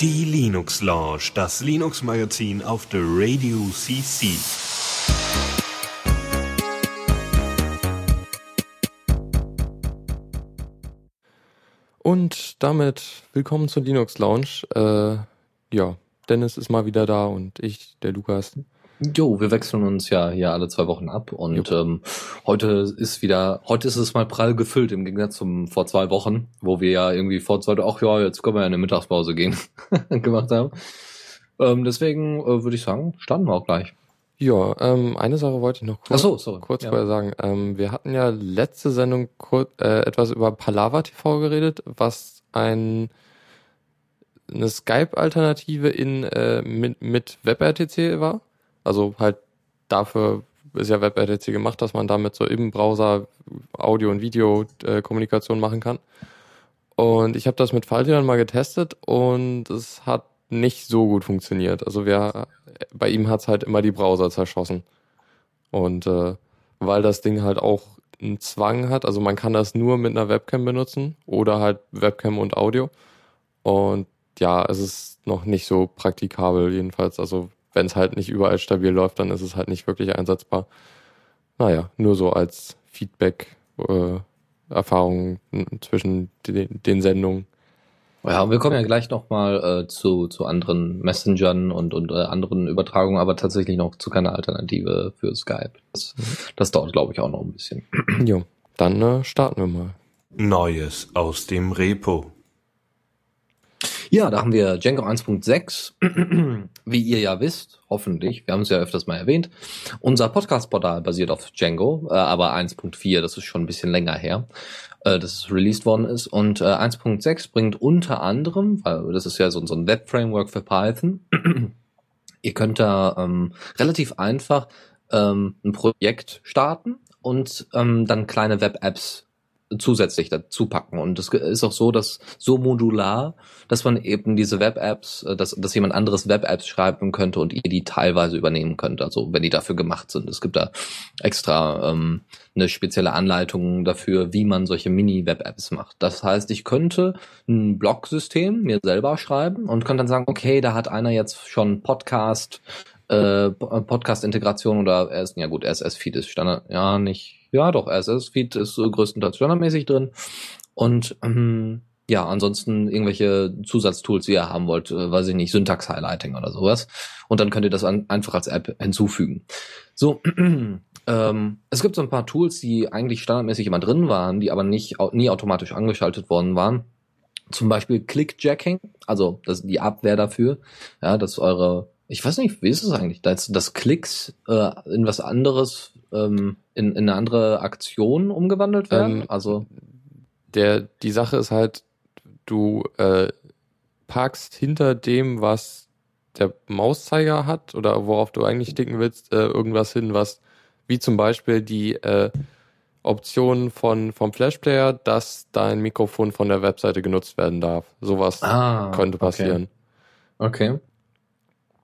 Die Linux Lounge, das Linux Magazin auf der Radio CC. Und damit willkommen zur Linux Lounge. Äh, ja, Dennis ist mal wieder da und ich, der Lukas. Jo, wir wechseln uns ja hier alle zwei Wochen ab und ähm, heute ist wieder, heute ist es mal prall gefüllt im Gegensatz zum vor zwei Wochen, wo wir ja irgendwie vor zwei, ach ja, jetzt können wir ja in eine Mittagspause gehen, gemacht haben. Ähm, deswegen äh, würde ich sagen, starten wir auch gleich. Ja, ähm, eine Sache wollte ich noch kurz, so, sorry. kurz Ja. vorher sagen. Ähm, wir hatten ja letzte Sendung kurz, äh, etwas über Palava TV geredet, was ein eine Skype-Alternative in äh, mit, mit WebRTC war. Also halt dafür ist ja WebRTC gemacht, dass man damit so im Browser Audio- und Video-Kommunikation machen kann. Und ich habe das mit Faltian mal getestet und es hat nicht so gut funktioniert. Also wir, bei ihm hat's halt immer die Browser zerschossen. Und äh, weil das Ding halt auch einen Zwang hat, also man kann das nur mit einer Webcam benutzen oder halt Webcam und Audio. Und ja, es ist noch nicht so praktikabel jedenfalls. Also wenn es halt nicht überall stabil läuft, dann ist es halt nicht wirklich einsetzbar. Naja, nur so als Feedback, äh, Erfahrung zwischen den, den Sendungen. Ja, wir kommen ja gleich nochmal äh, zu, zu anderen Messengern und, und äh, anderen Übertragungen, aber tatsächlich noch zu keiner Alternative für Skype. Das, das dauert, glaube ich, auch noch ein bisschen. Jo, dann äh, starten wir mal. Neues aus dem Repo. Ja, da haben wir Django 1.6. Wie ihr ja wisst, hoffentlich, wir haben es ja öfters mal erwähnt, unser Podcast-Portal basiert auf Django, äh, aber 1.4, das ist schon ein bisschen länger her, äh, dass es released worden ist. Und äh, 1.6 bringt unter anderem, weil das ist ja so, so ein Web-Framework für Python, ihr könnt da ähm, relativ einfach ähm, ein Projekt starten und ähm, dann kleine Web-Apps zusätzlich dazu packen. Und es ist auch so, dass so modular, dass man eben diese Web-Apps, äh, dass, dass jemand anderes Web-Apps schreiben könnte und ihr die teilweise übernehmen könnt, also wenn die dafür gemacht sind. Es gibt da extra ähm, eine spezielle Anleitung dafür, wie man solche Mini-Web-Apps macht. Das heißt, ich könnte ein Blog-System mir selber schreiben und könnte dann sagen, okay, da hat einer jetzt schon Podcast, äh, Podcast-Integration oder er ist, ja gut, RSS-Feed ist Standard, ja, nicht, ja doch, RSS-Feed ist so größtenteils standardmäßig drin und ähm, ja, ansonsten irgendwelche Zusatztools, die ihr haben wollt, äh, weiß ich nicht, Syntax-Highlighting oder sowas. Und dann könnt ihr das an, einfach als App hinzufügen. So, ähm, es gibt so ein paar Tools, die eigentlich standardmäßig immer drin waren, die aber nicht nie automatisch angeschaltet worden waren. Zum Beispiel Clickjacking, also das die Abwehr dafür, ja, dass eure, ich weiß nicht, wie ist es eigentlich, dass, dass Klicks äh, in was anderes, ähm, in, in eine andere Aktion umgewandelt werden. Ähm, also der, die Sache ist halt, du äh, parkst hinter dem, was der Mauszeiger hat oder worauf du eigentlich klicken willst, äh, irgendwas hin, was wie zum Beispiel die äh, Option von vom Flashplayer, dass dein Mikrofon von der Webseite genutzt werden darf. Sowas ah, könnte passieren. Okay. okay.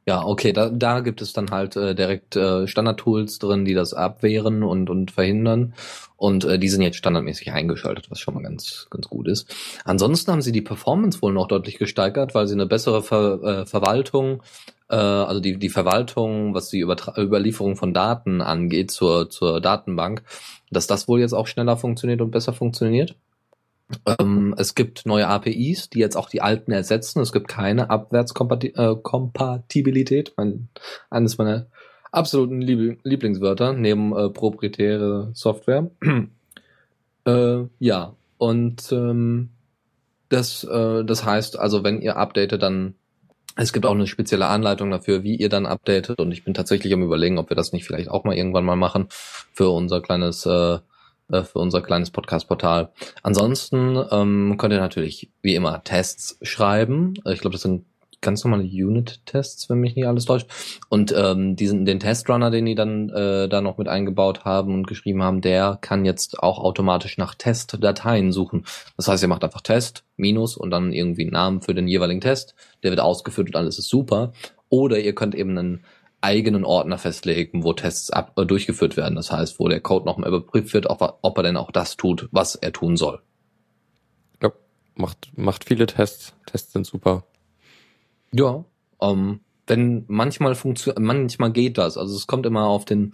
Ja, okay, da, da gibt es dann halt äh, direkt äh, Standard-Tools drin, die das abwehren und, und verhindern. Und äh, die sind jetzt standardmäßig eingeschaltet, was schon mal ganz, ganz gut ist. Ansonsten haben sie die Performance wohl noch deutlich gesteigert, weil sie eine bessere Ver, äh, Verwaltung, äh, also die, die Verwaltung, was die Übertra Überlieferung von Daten angeht zur, zur Datenbank, dass das wohl jetzt auch schneller funktioniert und besser funktioniert. Ähm, es gibt neue APIs, die jetzt auch die alten ersetzen. Es gibt keine Abwärtskompatibilität. Mein, eines meiner absoluten Lieb Lieblingswörter neben äh, proprietäre Software. äh, ja, und ähm, das, äh, das heißt, also wenn ihr updatet, dann es gibt auch eine spezielle Anleitung dafür, wie ihr dann updatet. Und ich bin tatsächlich am überlegen, ob wir das nicht vielleicht auch mal irgendwann mal machen für unser kleines äh, für unser kleines Podcast-Portal. Ansonsten ähm, könnt ihr natürlich wie immer Tests schreiben. Ich glaube, das sind ganz normale Unit-Tests, wenn mich nicht alles täuscht. Und ähm, diesen den Testrunner, den die dann äh, da noch mit eingebaut haben und geschrieben haben, der kann jetzt auch automatisch nach Testdateien suchen. Das heißt, ihr macht einfach Test, Minus und dann irgendwie einen Namen für den jeweiligen Test. Der wird ausgeführt und alles ist super. Oder ihr könnt eben einen eigenen Ordner festlegen, wo Tests ab, äh, durchgeführt werden. Das heißt, wo der Code nochmal überprüft wird, ob er, ob er denn auch das tut, was er tun soll. macht, macht viele Tests. Tests sind super. Ja, ähm, wenn manchmal funktioniert, manchmal geht das. Also es kommt immer auf den,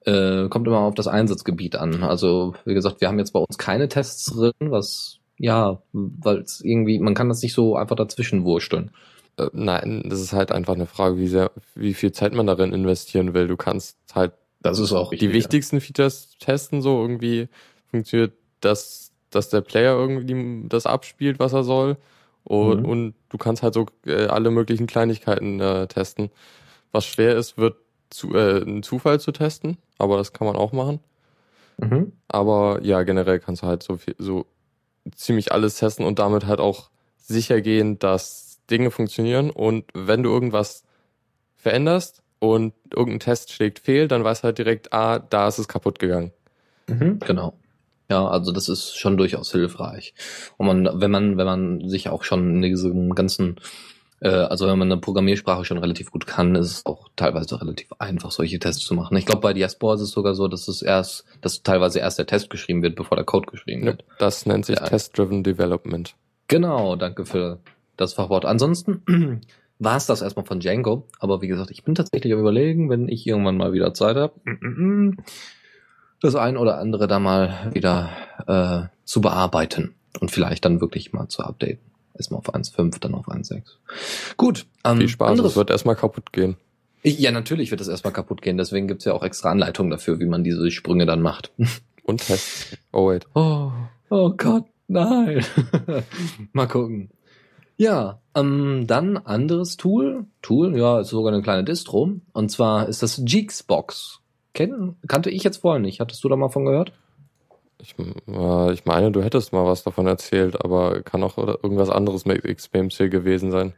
äh, kommt immer auf das Einsatzgebiet an. Also wie gesagt, wir haben jetzt bei uns keine Tests drin, was ja, weil es irgendwie, man kann das nicht so einfach dazwischen wursteln. Äh, nein, das ist halt einfach eine Frage, wie sehr, wie viel Zeit man darin investieren will. Du kannst halt Das ist auch die richtig, wichtigsten Features testen, so irgendwie funktioniert das, dass der Player irgendwie das abspielt, was er soll. Und, Mhm. und du kannst halt so äh, alle möglichen Kleinigkeiten äh, testen. Was schwer ist, wird zu, äh, ein Zufall zu testen, aber das kann man auch machen. Ja. Mhm. Aber ja, generell kannst du halt so viel, so ziemlich alles testen und damit halt auch sicher gehen, dass Dinge funktionieren. Und wenn du irgendwas veränderst und irgendein Test schlägt fehl, dann weißt du halt direkt, ah, da ist es kaputt gegangen. Mhm, genau. Ja, also das ist schon durchaus hilfreich. Und man, wenn man, wenn man sich auch schon in diesem ganzen, äh, also wenn man eine Programmiersprache schon relativ gut kann, ist es auch teilweise relativ einfach, solche Tests zu machen. Ich glaube, bei Diaspora ist es sogar so, dass es erst, dass teilweise erst der Test geschrieben wird, bevor der Code geschrieben wird. Das nennt sich Ja. Test-Driven Development. Genau, danke für das Fachwort. Ansonsten war es das erstmal von Django. Aber wie gesagt, ich bin tatsächlich am überlegen, wenn ich irgendwann mal wieder Zeit habe, das ein oder andere da mal wieder äh, zu bearbeiten und vielleicht dann wirklich mal zu updaten. Erstmal auf 1.5, dann auf 1.6. Gut. Ähm, Viel Spaß, anderes- es wird erstmal kaputt gehen. Ich, ja, natürlich wird das erstmal kaputt gehen. Deswegen gibt's ja auch extra Anleitungen dafür, wie man diese Sprünge dann macht. Und Tests. Oh wait. Oh, oh Gott, nein. Mal gucken. Ja, ähm, dann anderes Tool. Tool, ja, ist sogar eine kleine Distro. Und zwar ist das Jeeksbox. Ken, kannte ich jetzt vorher nicht. Hattest du da mal von gehört? Ich, äh, ich meine, du hättest mal was davon erzählt, aber kann auch irgendwas anderes mit XBMC gewesen sein.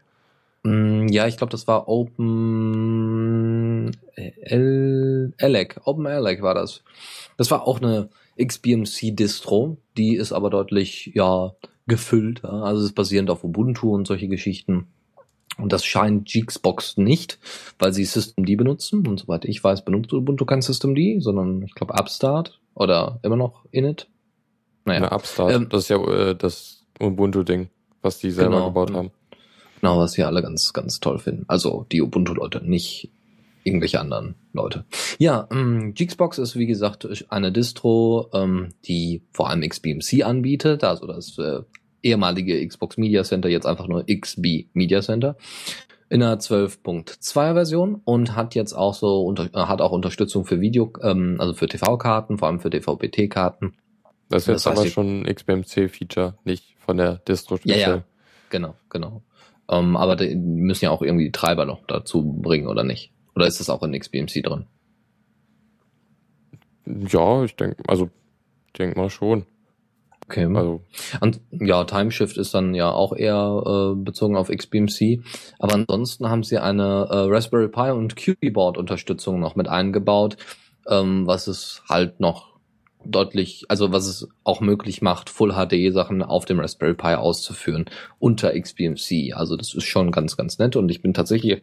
Mm, ja, ich glaube, das war Open L Elec. Open Elec war das. Das war auch eine XBMC-Distro. Die ist aber deutlich, ja, gefüllt. Also es ist basierend auf Ubuntu und solche Geschichten. Und das scheint Geeksbox nicht, weil sie Systemd benutzen. Und soweit ich weiß, benutzt Ubuntu kein Systemd, sondern ich glaube Upstart oder immer noch Init. Naja. Ja, Upstart. Ähm, das ist ja äh, das Ubuntu-Ding, was die selber Genau. gebaut haben. Genau, was wir alle ganz, ganz toll finden. Also die Ubuntu-Leute, nicht irgendwelche anderen Leute. Ja, ähm, Geeksbox ist wie gesagt eine Distro, ähm, die vor allem XBMC anbietet, also das äh, ehemalige Xbox Media Center, jetzt einfach nur XB Media Center in einer 12.2 Version und hat jetzt auch so unter, äh, hat auch Unterstützung für Video, ähm, also für TV-Karten, vor allem für DVB-T-Karten. Das ist jetzt Das heißt, aber schon ein XBMC-Feature, nicht von der Distro Ja, speziell. ja. Genau, genau. Ähm, aber die müssen ja auch irgendwie die Treiber noch dazu bringen, oder nicht? Oder ist das auch in XBMC drin? Ja, ich denke, also denk mal schon. Okay. Also Und ja, Timeshift ist dann ja auch eher äh, bezogen auf XBMC. Aber ansonsten haben sie eine äh, Raspberry Pi und QB-Board Unterstützung noch mit eingebaut, ähm, was es halt noch deutlich, also was es auch möglich macht, Full HD Sachen auf dem Raspberry Pi auszuführen unter XBMC. Also das ist schon ganz, ganz nett. Und ich bin tatsächlich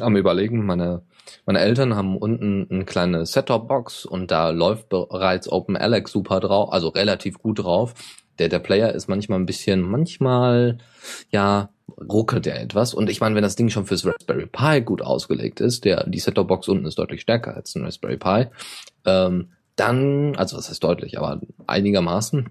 am überlegen, meine meine Eltern haben unten eine kleine Set-Top-Box und da läuft bereits OpenAlex super drauf, also relativ gut drauf. Der, der Player ist manchmal ein bisschen, manchmal, ja, ruckelt er etwas. Und ich meine, wenn das Ding schon fürs Raspberry Pi gut ausgelegt ist, der, die Set-Top-Box unten ist deutlich stärker als ein Raspberry Pi, ähm, dann, also was heißt deutlich, aber einigermaßen.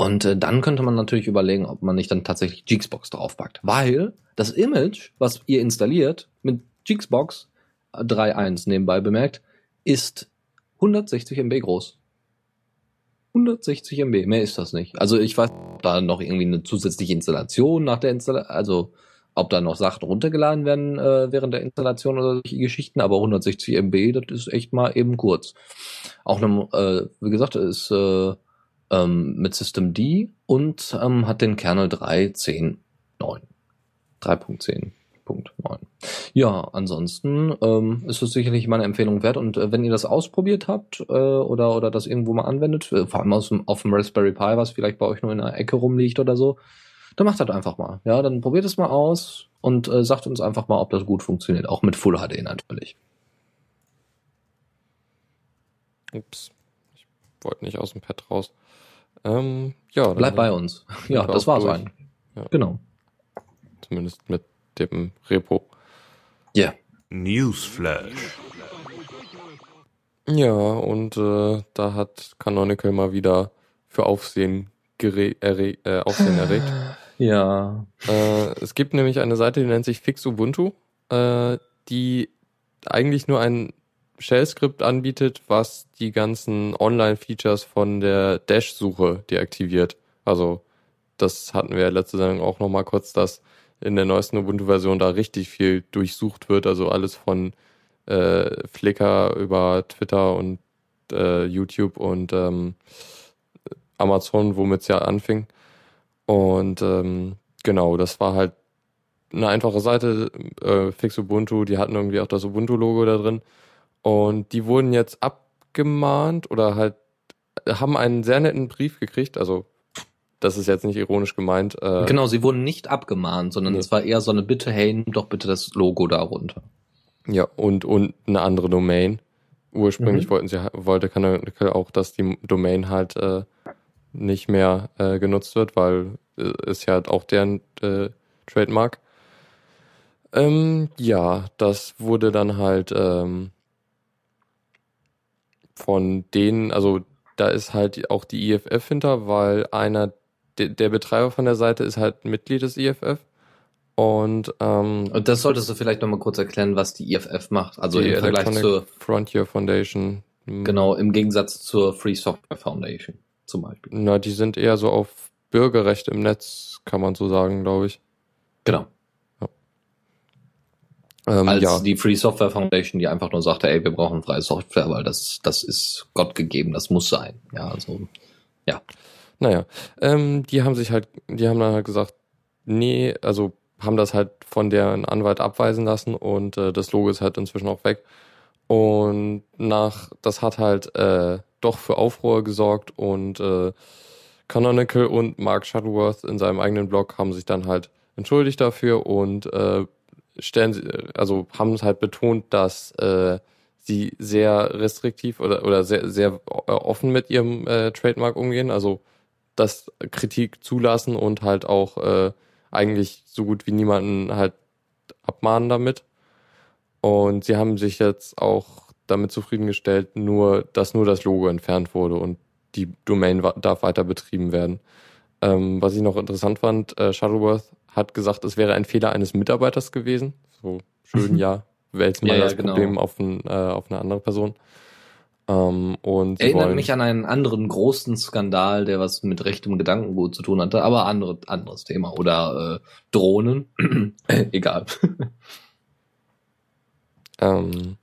Und äh, dann könnte man natürlich überlegen, ob man nicht dann tatsächlich Geeksbox draufpackt. Weil das Image, was ihr installiert mit Geeksbox 3.1 nebenbei bemerkt, ist 160 MB groß. 160 MB, mehr ist das nicht. Also ich weiß, ob da noch irgendwie eine zusätzliche Installation nach der Installation, also ob da noch Sachen runtergeladen werden äh, während der Installation oder solche Geschichten, aber 160 MB, das ist echt mal eben kurz. Auch eine, äh, wie gesagt, ist äh, ähm, mit System D und ähm, hat den Kernel 3.10.9. 3.10.9. Ja, ansonsten ähm, ist es sicherlich meine Empfehlung wert. Und äh, wenn ihr das ausprobiert habt äh, oder, oder das irgendwo mal anwendet, äh, vor allem aus dem, auf dem Raspberry Pi, was vielleicht bei euch nur in einer Ecke rumliegt oder so, dann macht das einfach mal. Ja, dann probiert es mal aus und äh, sagt uns einfach mal, ob das gut funktioniert. Auch mit Full HD natürlich. Ups, ich wollte nicht aus dem Pad raus. Ähm, ja, Bleib bei uns. Ja, das war's durch. eigentlich. Ja. Genau. Zumindest mit dem Repo. Ja. Newsflash. Ja, und äh, da hat Canonical mal wieder für Aufsehen, gere erre äh, Aufsehen erregt. Ja. Äh, es gibt nämlich eine Seite, die nennt sich Fix Ubuntu, äh, die eigentlich nur ein Shell-Skript anbietet, was die ganzen Online-Features von der Dash-Suche deaktiviert. Also das hatten wir ja letzte Sendung auch nochmal kurz, dass in der neuesten Ubuntu-Version da richtig viel durchsucht wird. Also alles von äh, Flickr über Twitter und äh, YouTube und ähm, Amazon, womit es ja anfing. Und ähm, genau, das war halt eine einfache Seite, äh, Fix Ubuntu, die hatten irgendwie auch das Ubuntu-Logo da drin. Und die wurden jetzt abgemahnt oder halt haben einen sehr netten Brief gekriegt. Also, das ist jetzt nicht ironisch gemeint. Äh, Genau, sie wurden nicht abgemahnt, sondern Nee. es war eher so eine Bitte, hey, nimm doch bitte das Logo da runter. Ja, und, und eine andere Domain. Ursprünglich Mhm. wollten sie, wollte Canonical auch, dass die Domain halt äh, nicht mehr äh, genutzt wird, weil äh, ist ja auch deren äh, Trademark. Ähm, ja, das wurde dann halt ähm, von denen, also da ist halt auch die IFF hinter, weil einer, de, der Betreiber von der Seite ist halt Mitglied des IFF. Und ähm, Und das solltest du vielleicht nochmal kurz erklären, was die IFF macht. Also im Vergleich Electronic zur, Frontier Foundation. hm, genau, im Gegensatz zur Free Software Foundation zum Beispiel. Na, die sind eher so auf Bürgerrechte im Netz, kann man so sagen, glaube ich. Genau. Ähm, Als ja, die Free Software Foundation, die einfach nur sagte, ey, wir brauchen freie Software, weil das, das ist Gott gegeben, das muss sein. Ja, also, naja. Ähm, die haben sich halt, die haben dann halt gesagt, nee, also haben das halt von deren Anwalt abweisen lassen und äh, das Logo ist halt inzwischen auch weg. Und nach, das hat halt äh, doch für Aufruhr gesorgt und äh, Canonical und Mark Shuttleworth in seinem eigenen Blog haben sich dann halt entschuldigt dafür und äh, stellen sie, also haben es halt betont, dass äh, sie sehr restriktiv oder oder sehr sehr äh, offen mit ihrem äh, Trademark umgehen, also das Kritik zulassen und halt auch äh, eigentlich so gut wie niemanden halt abmahnen damit. Und sie haben sich jetzt auch damit zufriedengestellt, nur, dass nur das Logo entfernt wurde und die Domain darf weiter betrieben werden. Ähm, was ich noch interessant fand, äh, Shuttleworth hat gesagt, es wäre ein Fehler eines Mitarbeiters gewesen. So schön, Mhm. ja, wälzt mal Ja, ja, das genau. Problem auf, ein, äh, auf eine andere Person. Ähm, und erinnert wollen, mich an einen anderen großen Skandal, der was mit rechtem Gedankengut zu tun hatte, aber andere, anderes Thema. Oder äh, Drohnen. Egal. Ähm,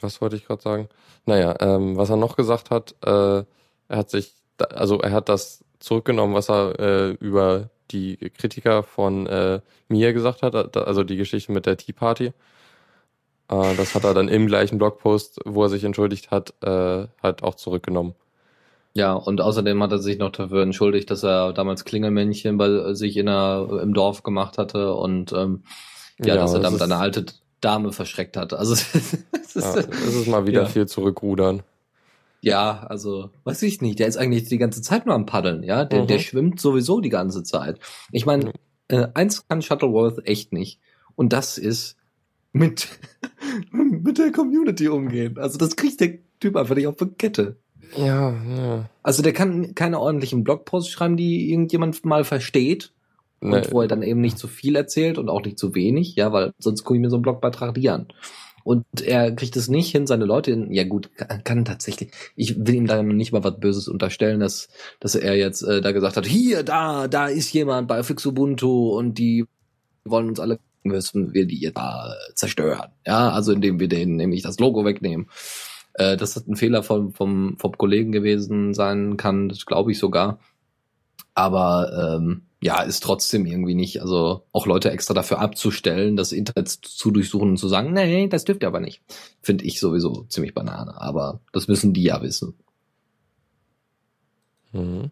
was wollte ich gerade sagen? Naja, ähm, was er noch gesagt hat, äh, er hat sich, also er hat das zurückgenommen, was er äh, über die Kritiker von äh, Mia gesagt hat, also die Geschichte mit der Tea Party. Äh, das hat er dann im gleichen Blogpost, wo er sich entschuldigt hat, äh, halt auch zurückgenommen. Ja, und außerdem hat er sich noch dafür entschuldigt, dass er damals Klingelmännchen bei sich in der, im Dorf gemacht hatte und ähm, ja, dass er damit eine alte Dame verschreckt hat. Also es ist, ja, es ist mal wieder Ja. viel zurückrudern. Ja, also, weiß ich nicht. Der ist eigentlich die ganze Zeit nur am Paddeln, ja. Der, Mhm. der schwimmt sowieso die ganze Zeit. Ich meine, äh, eins kann Shuttleworth echt nicht. Und das ist mit, mit der Community umgehen. Also, das kriegt der Typ einfach nicht auf die Kette. Ja, ja. Also, der kann keine ordentlichen Blogposts schreiben, die irgendjemand mal versteht. Ne, Und wo er dann eben nicht zu viel erzählt und auch nicht zu wenig, ja, weil sonst gucke ich mir so einen Blogbeitrag an. Und er kriegt es nicht hin, seine Leute in, ja gut, kann, kann tatsächlich, ich will ihm da nicht mal was Böses unterstellen, dass, dass er jetzt äh, da gesagt hat, hier, da, da ist jemand bei Fix Ubuntu und die wollen uns alle, müssen wir die jetzt da zerstören. Ja, also indem wir denen nämlich das Logo wegnehmen. Äh, das ein Fehler vom, vom, vom Kollegen gewesen sein kann, das glaube ich sogar. Aber ähm, ja, ist trotzdem irgendwie nicht, also auch Leute extra dafür abzustellen, das Internet zu durchsuchen und zu sagen, nee, das dürft ihr aber nicht. Finde ich sowieso ziemlich banane, aber das müssen die ja wissen. Mhm.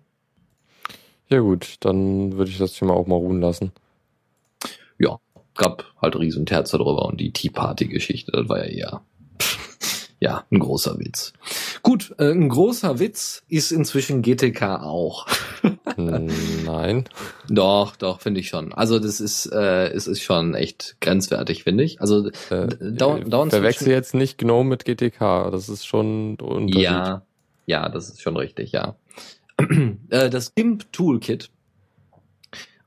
Ja gut, dann würde ich das Thema auch mal ruhen lassen. Ja, gab halt riesen Terz darüber und die Tea Party Geschichte, das war ja eher, ja, ein großer Witz. Gut, äh, ein großer Witz ist inzwischen GTK auch. Nein. Doch, doch, finde ich schon. Also das ist, äh, es ist schon echt grenzwertig, finde ich. Also Äh, dauernd, dauernd verwechsel jetzt nicht GNOME mit GTK. Das ist schon ein Unterschied. Ja, ja, das ist schon richtig, ja. Äh, das GIMP Toolkit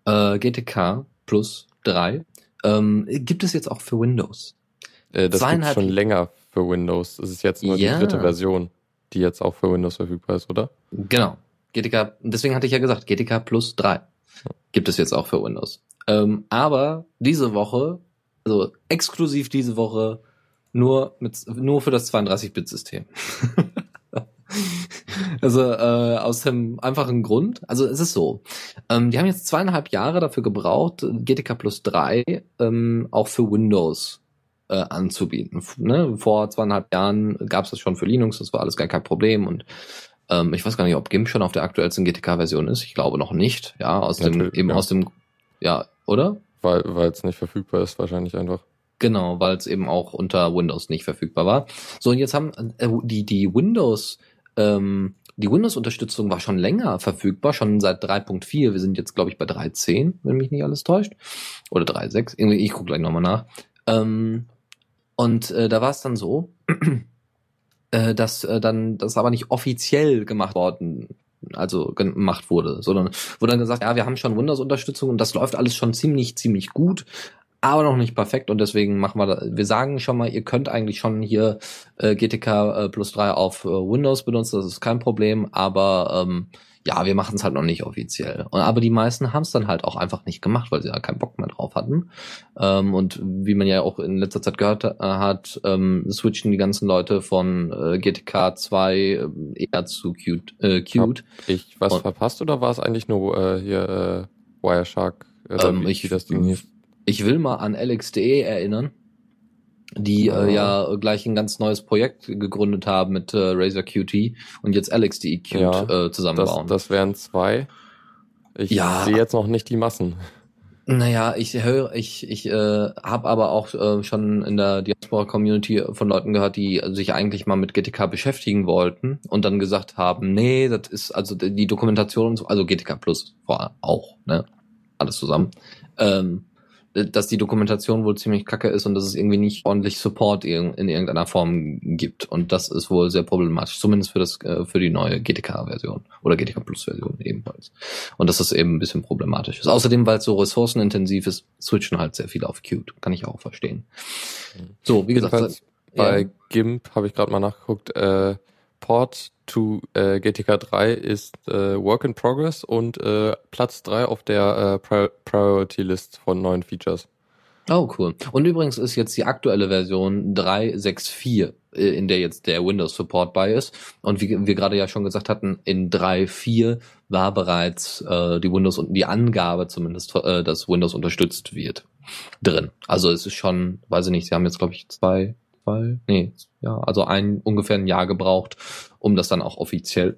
äh, GTK plus 3 ähm, gibt es jetzt auch für Windows. Äh, das gibt Zweieinhalb- schon länger für Windows. Das ist jetzt nur Ja. die dritte Version, die jetzt auch für Windows verfügbar ist, oder? Genau. GTK, deswegen hatte ich ja gesagt, GTK plus 3 gibt es jetzt auch für Windows. Ähm, aber diese Woche, also exklusiv diese Woche, nur mit nur für das 32-Bit-System. also äh, aus dem einfachen Grund, also es ist so, ähm, die haben jetzt zweieinhalb Jahre dafür gebraucht, GTK plus 3 ähm, auch für Windows äh, anzubieten. Ne? Vor zweieinhalb Jahren gab es das schon für Linux, das war alles gar kein Problem und ähm, ich weiß gar nicht, ob GIMP schon auf der aktuellsten GTK-Version ist. Ich glaube noch nicht. Ja, aus dem, Natürlich, eben ja. aus dem, ja, oder? Weil weil es nicht verfügbar ist, wahrscheinlich einfach. Genau, weil es eben auch unter Windows nicht verfügbar war. So, und jetzt haben äh, die, die Windows, ähm, die Windows-Unterstützung war schon länger verfügbar, schon seit 3.4. Wir sind jetzt, glaube ich, bei 3.10, wenn mich nicht alles täuscht. Oder 3.6. Irgendwie, ich gucke gleich nochmal nach. Ähm, und äh, da war es dann so, äh, dass äh, dann das aber nicht offiziell gemacht worden also gemacht wurde, sondern wurde dann gesagt, ja, wir haben schon Windows-Unterstützung und das läuft alles schon ziemlich, ziemlich gut, aber noch nicht perfekt und deswegen machen wir da, wir sagen schon mal, ihr könnt eigentlich schon hier äh, GTK äh, plus 3 auf äh, Windows benutzen, das ist kein Problem, aber ähm, ja, wir machen es halt noch nicht offiziell. Und, aber die meisten haben es dann halt auch einfach nicht gemacht, weil sie ja keinen Bock mehr drauf hatten. Ähm, und wie man ja auch in letzter Zeit gehört äh, hat, ähm, switchen die ganzen Leute von äh, GTK 2 äh, eher zu Qt. Äh, Qt. Ich was Und- verpasst oder war es eigentlich nur äh, hier äh, Wireshark? Oder Ähm, wie, ich- wie das Ding hieß? Ich will mal an LXDE erinnern, die äh, ja gleich ein ganz neues Projekt gegründet haben mit äh, Razer Qt und jetzt LXDE Qt Ja, äh, Das, zusammenbauen. das wären zwei. Ich Ja. sehe jetzt noch nicht die Massen. Naja, ich höre, ich, ich äh, habe aber auch äh, schon in der Diaspora-Community von Leuten gehört, die sich eigentlich mal mit GTK beschäftigen wollten und dann gesagt haben, nee, das ist also die Dokumentation, und so- also GTK Plus vor allem auch, ne, alles zusammen, ähm, dass die Dokumentation wohl ziemlich kacke ist und dass es irgendwie nicht ordentlich Support in, in irgendeiner Form gibt und das ist wohl sehr problematisch, zumindest für das äh, für die neue GTK-Version oder GTK Plus-Version ebenfalls. Und dass das eben ein bisschen problematisch ist. Außerdem, weil es so ressourcenintensiv ist, switchen halt sehr viele auf Qt. Kann ich auch verstehen. So, wie gesagt, Jedenfalls ja. bei GIMP habe ich gerade mal nachgeguckt. Äh, Port to äh, GTK 3 ist äh, Work in Progress und äh, Platz 3 auf der äh, Pri Priority List von neuen Features. Oh, cool. Und übrigens ist jetzt die aktuelle Version 3.6.4, äh, in der jetzt der Windows Support bei ist. Und wie wir gerade ja schon gesagt hatten, in 3.4 war bereits äh, die Windows und die Angabe zumindest, äh, dass Windows unterstützt wird, drin. Also es ist schon, weiß ich nicht, sie haben jetzt glaube ich zwei, zwei, nee, ja, also ein ungefähr ein Jahr gebraucht, um das dann auch offiziell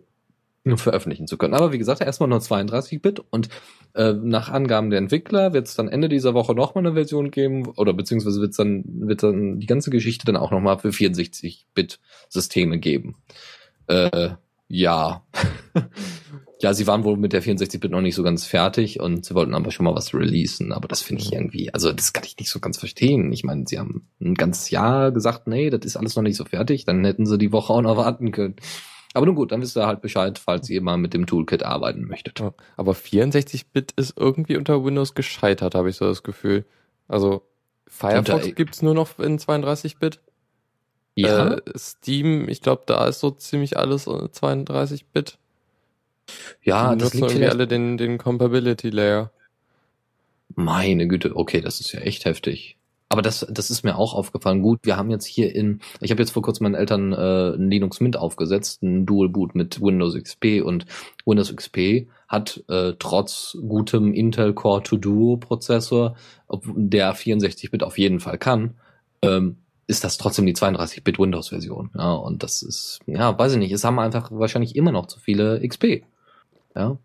veröffentlichen zu können. Aber wie gesagt, erstmal nur 32-Bit und äh, nach Angaben der Entwickler wird es dann Ende dieser Woche nochmal eine Version geben oder beziehungsweise wird dann wird dann die ganze Geschichte dann auch nochmal für 64-Bit-Systeme geben. Äh, ja. ja, sie waren wohl mit der 64-Bit noch nicht so ganz fertig und sie wollten aber schon mal was releasen, aber das finde ich irgendwie, also das kann ich nicht so ganz verstehen. Ich meine, sie haben ein ganzes Jahr gesagt, nee, das ist alles noch nicht so fertig, dann hätten sie die Woche auch noch warten können. Aber nun gut, dann wisst ihr halt Bescheid, falls ihr mal mit dem Toolkit arbeiten möchtet. Aber 64-Bit ist irgendwie unter Windows gescheitert, habe ich so das Gefühl. Also Firefox Unter- gibt's nur noch in 32-Bit. Ja, Äh, Steam, ich glaube, da ist so ziemlich alles äh, 32-Bit. Ja, Die das nutzen liegt irgendwie alle den, den Compatibility Layer. meine Güte, okay, das ist ja echt heftig. Aber das, das ist mir auch aufgefallen. Gut, wir haben jetzt hier in, ich habe jetzt vor kurzem meinen Eltern äh, ein Linux Mint aufgesetzt, ein Dual Boot mit Windows XP und Windows XP hat äh, trotz gutem Intel Core 2 Duo Prozessor, ob, der 64-Bit auf jeden Fall kann, ähm, ist das trotzdem die 32-Bit Windows Version. Ja, und das ist, ja, weiß ich nicht, es haben einfach wahrscheinlich immer noch zu viele XP. Ja.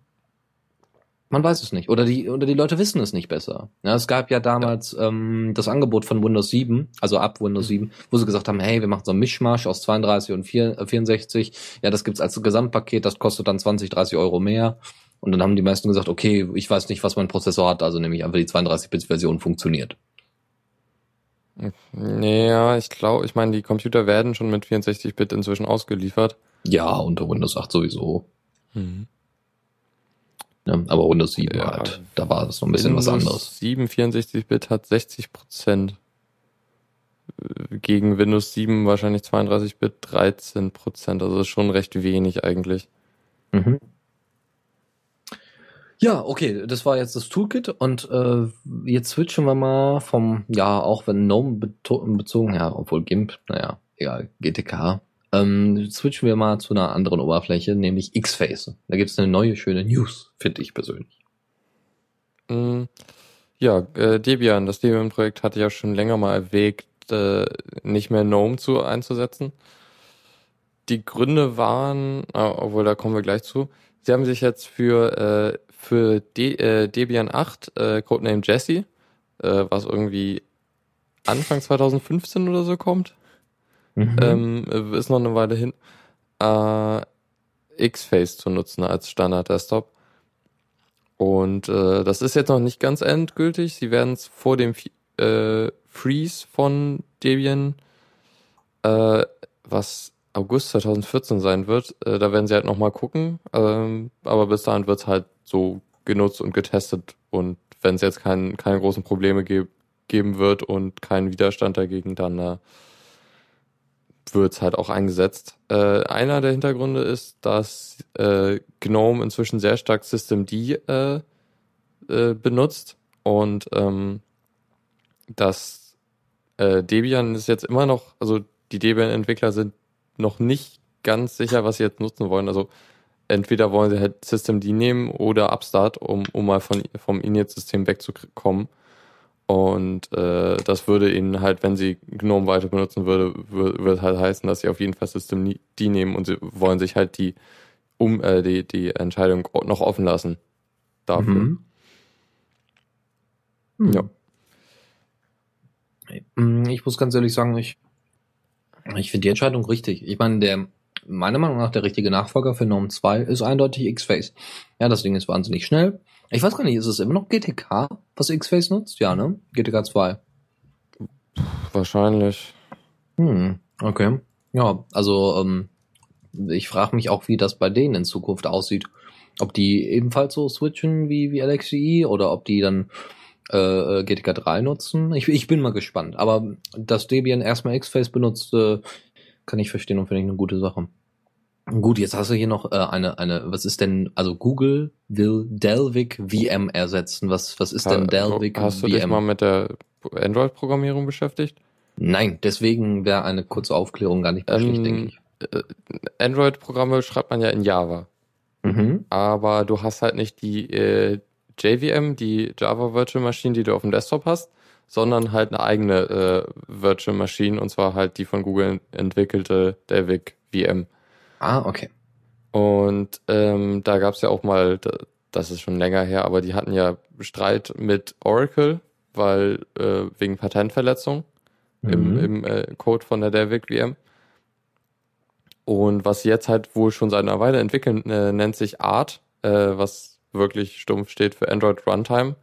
Man weiß es nicht. Oder die, oder die Leute wissen es nicht besser. Ja, es gab ja damals ja. Ähm, das Angebot von Windows 7, also ab Windows mhm. 7, wo sie gesagt haben, hey, wir machen so einen Mischmasch aus 32 und 4, äh, 64. Ja, das gibt's als Gesamtpaket, das kostet dann 20, 30 Euro mehr. Und dann haben die meisten gesagt, okay, ich weiß nicht, was mein Prozessor hat, also nehme ich einfach die 32-Bit-Version funktioniert. Ja, ich glaube, ich meine, die Computer werden schon mit 64-Bit inzwischen ausgeliefert. Ja, unter Windows 8 sowieso. Mhm. Ja, aber Windows 7 ja, halt, da war das noch ein bisschen Windows was anderes. 7 64-Bit hat 60 Prozent. Gegen Windows 7 wahrscheinlich 32-Bit 13 Prozent. Also ist schon recht wenig eigentlich. Mhm. Ja, okay, das war jetzt das Toolkit und äh, jetzt switchen wir mal vom, ja, auch wenn GNOME bezogen, ja, obwohl GIMP, naja, egal, GTK, ähm, switchen wir mal zu einer anderen Oberfläche, nämlich X-Face. Da gibt's eine neue, schöne News, finde ich persönlich. Mm, ja, äh, Debian, das Debian-Projekt hatte ja schon länger mal erwägt, äh, nicht mehr GNOME zu einzusetzen. Die Gründe waren, äh, obwohl da kommen wir gleich zu, sie haben sich jetzt für äh, für De äh, Debian 8 äh, Codename Jesse, äh, was irgendwie Anfang 2015 oder so kommt. Mhm. Ähm, ist noch eine Weile hin. Äh, X-Face zu nutzen als Standard-Desktop. Und äh, das ist jetzt noch nicht ganz endgültig. Sie werden es vor dem äh, Freeze von Debian, äh, was August 2014 sein wird, äh, da werden sie halt nochmal gucken. Ähm, aber bis dahin wird es halt so genutzt und getestet. Und wenn es jetzt kein, keine großen Probleme ge geben wird und keinen Widerstand dagegen, dann äh, wird es halt auch eingesetzt. Äh, einer der Hintergründe ist, dass äh, GNOME inzwischen sehr stark Systemd äh, äh, benutzt und ähm, dass äh, Debian ist jetzt immer noch, also die Debian-Entwickler sind noch nicht ganz sicher, was sie jetzt nutzen wollen. Also entweder wollen sie halt Systemd nehmen oder Upstart, um, um mal von, vom Init-System wegzukommen. Und äh, das würde ihnen halt, wenn sie GNOME weiter benutzen würde, würde halt heißen, dass sie auf jeden Fall Systemd nehmen und sie wollen sich halt die um äh, die die Entscheidung noch offen lassen dafür. Mhm. Hm. Ja. Hm, ich muss ganz ehrlich sagen, ich ich finde die Entscheidung richtig. Ich meine, der meiner Meinung nach der richtige Nachfolger für Norm 2 ist eindeutig X-Face. Ja, das Ding ist wahnsinnig schnell. Ich weiß gar nicht, ist es immer noch GTK, was X-Face nutzt? Ja, ne? GTK 2. Wahrscheinlich. Hm, okay. Ja, also ähm, ich frage mich auch, wie das bei denen in Zukunft aussieht. Ob die ebenfalls so switchen wie, wie LXDE oder ob die dann äh, äh GTK 3 nutzen. Ich, ich bin mal gespannt. Aber dass Debian erstmal X-Face benutzt, äh, kann ich verstehen und finde ich eine gute Sache. Gut, jetzt hast du hier noch äh, eine, eine, was ist denn, also Google will Delvik VM ersetzen. Was, was ist denn Delvik VM? Hast du dich mal mit der Android-Programmierung beschäftigt? Nein, deswegen wäre eine kurze Aufklärung gar nicht schlecht, ähm, denke ich. Äh, Android-Programme schreibt man ja in Java. Mhm. Aber du hast halt nicht die äh, JVM, die Java Virtual Machine, die du auf dem Desktop hast, sondern halt eine eigene äh, Virtual Machine und zwar halt die von Google entwickelte Delvik VM. Ah, okay. Und ähm, da gab es ja auch mal, das ist schon länger her, aber die hatten ja Streit mit Oracle, weil äh, wegen Patentverletzung mhm. im, im äh, Code von der Delvik VM. Und was sie jetzt halt wohl schon seit einer Weile entwickeln, äh, nennt sich Art, äh, was wirklich stumpf steht für Android Runtime.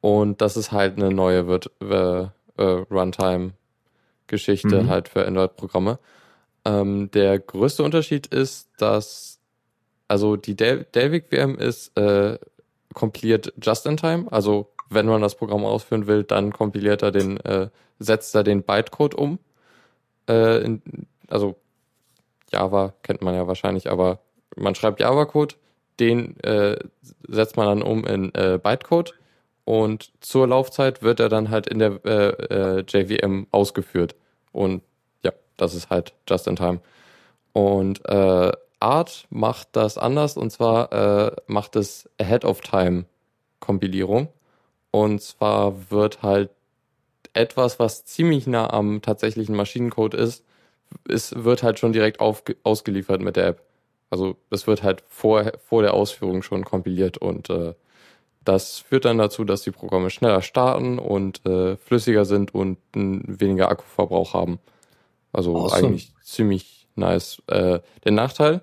Und das ist halt eine neue äh, äh, Runtime-Geschichte mhm. halt für Android-Programme. Ähm, der größte Unterschied ist, dass also die Del Delvik VM ist äh, kompiliert just in time. Also wenn man das Programm ausführen will, dann kompiliert er den, äh, setzt er den Bytecode um. Äh, in, also Java kennt man ja wahrscheinlich, aber man schreibt Java-Code, den äh, setzt man dann um in äh, Bytecode und zur Laufzeit wird er dann halt in der äh, äh, JVM ausgeführt. Und das ist halt just in time. Und äh, Art macht das anders und zwar äh, macht es Ahead of Time Kompilierung. Und zwar wird halt etwas, was ziemlich nah am tatsächlichen Maschinencode ist, ist wird halt schon direkt auf, ausgeliefert mit der App. Also es wird halt vor, vor der Ausführung schon kompiliert und äh, das führt dann dazu, dass die Programme schneller starten und äh, flüssiger sind und weniger Akkuverbrauch haben. Also awesome. eigentlich ziemlich nice. Äh, der Nachteil,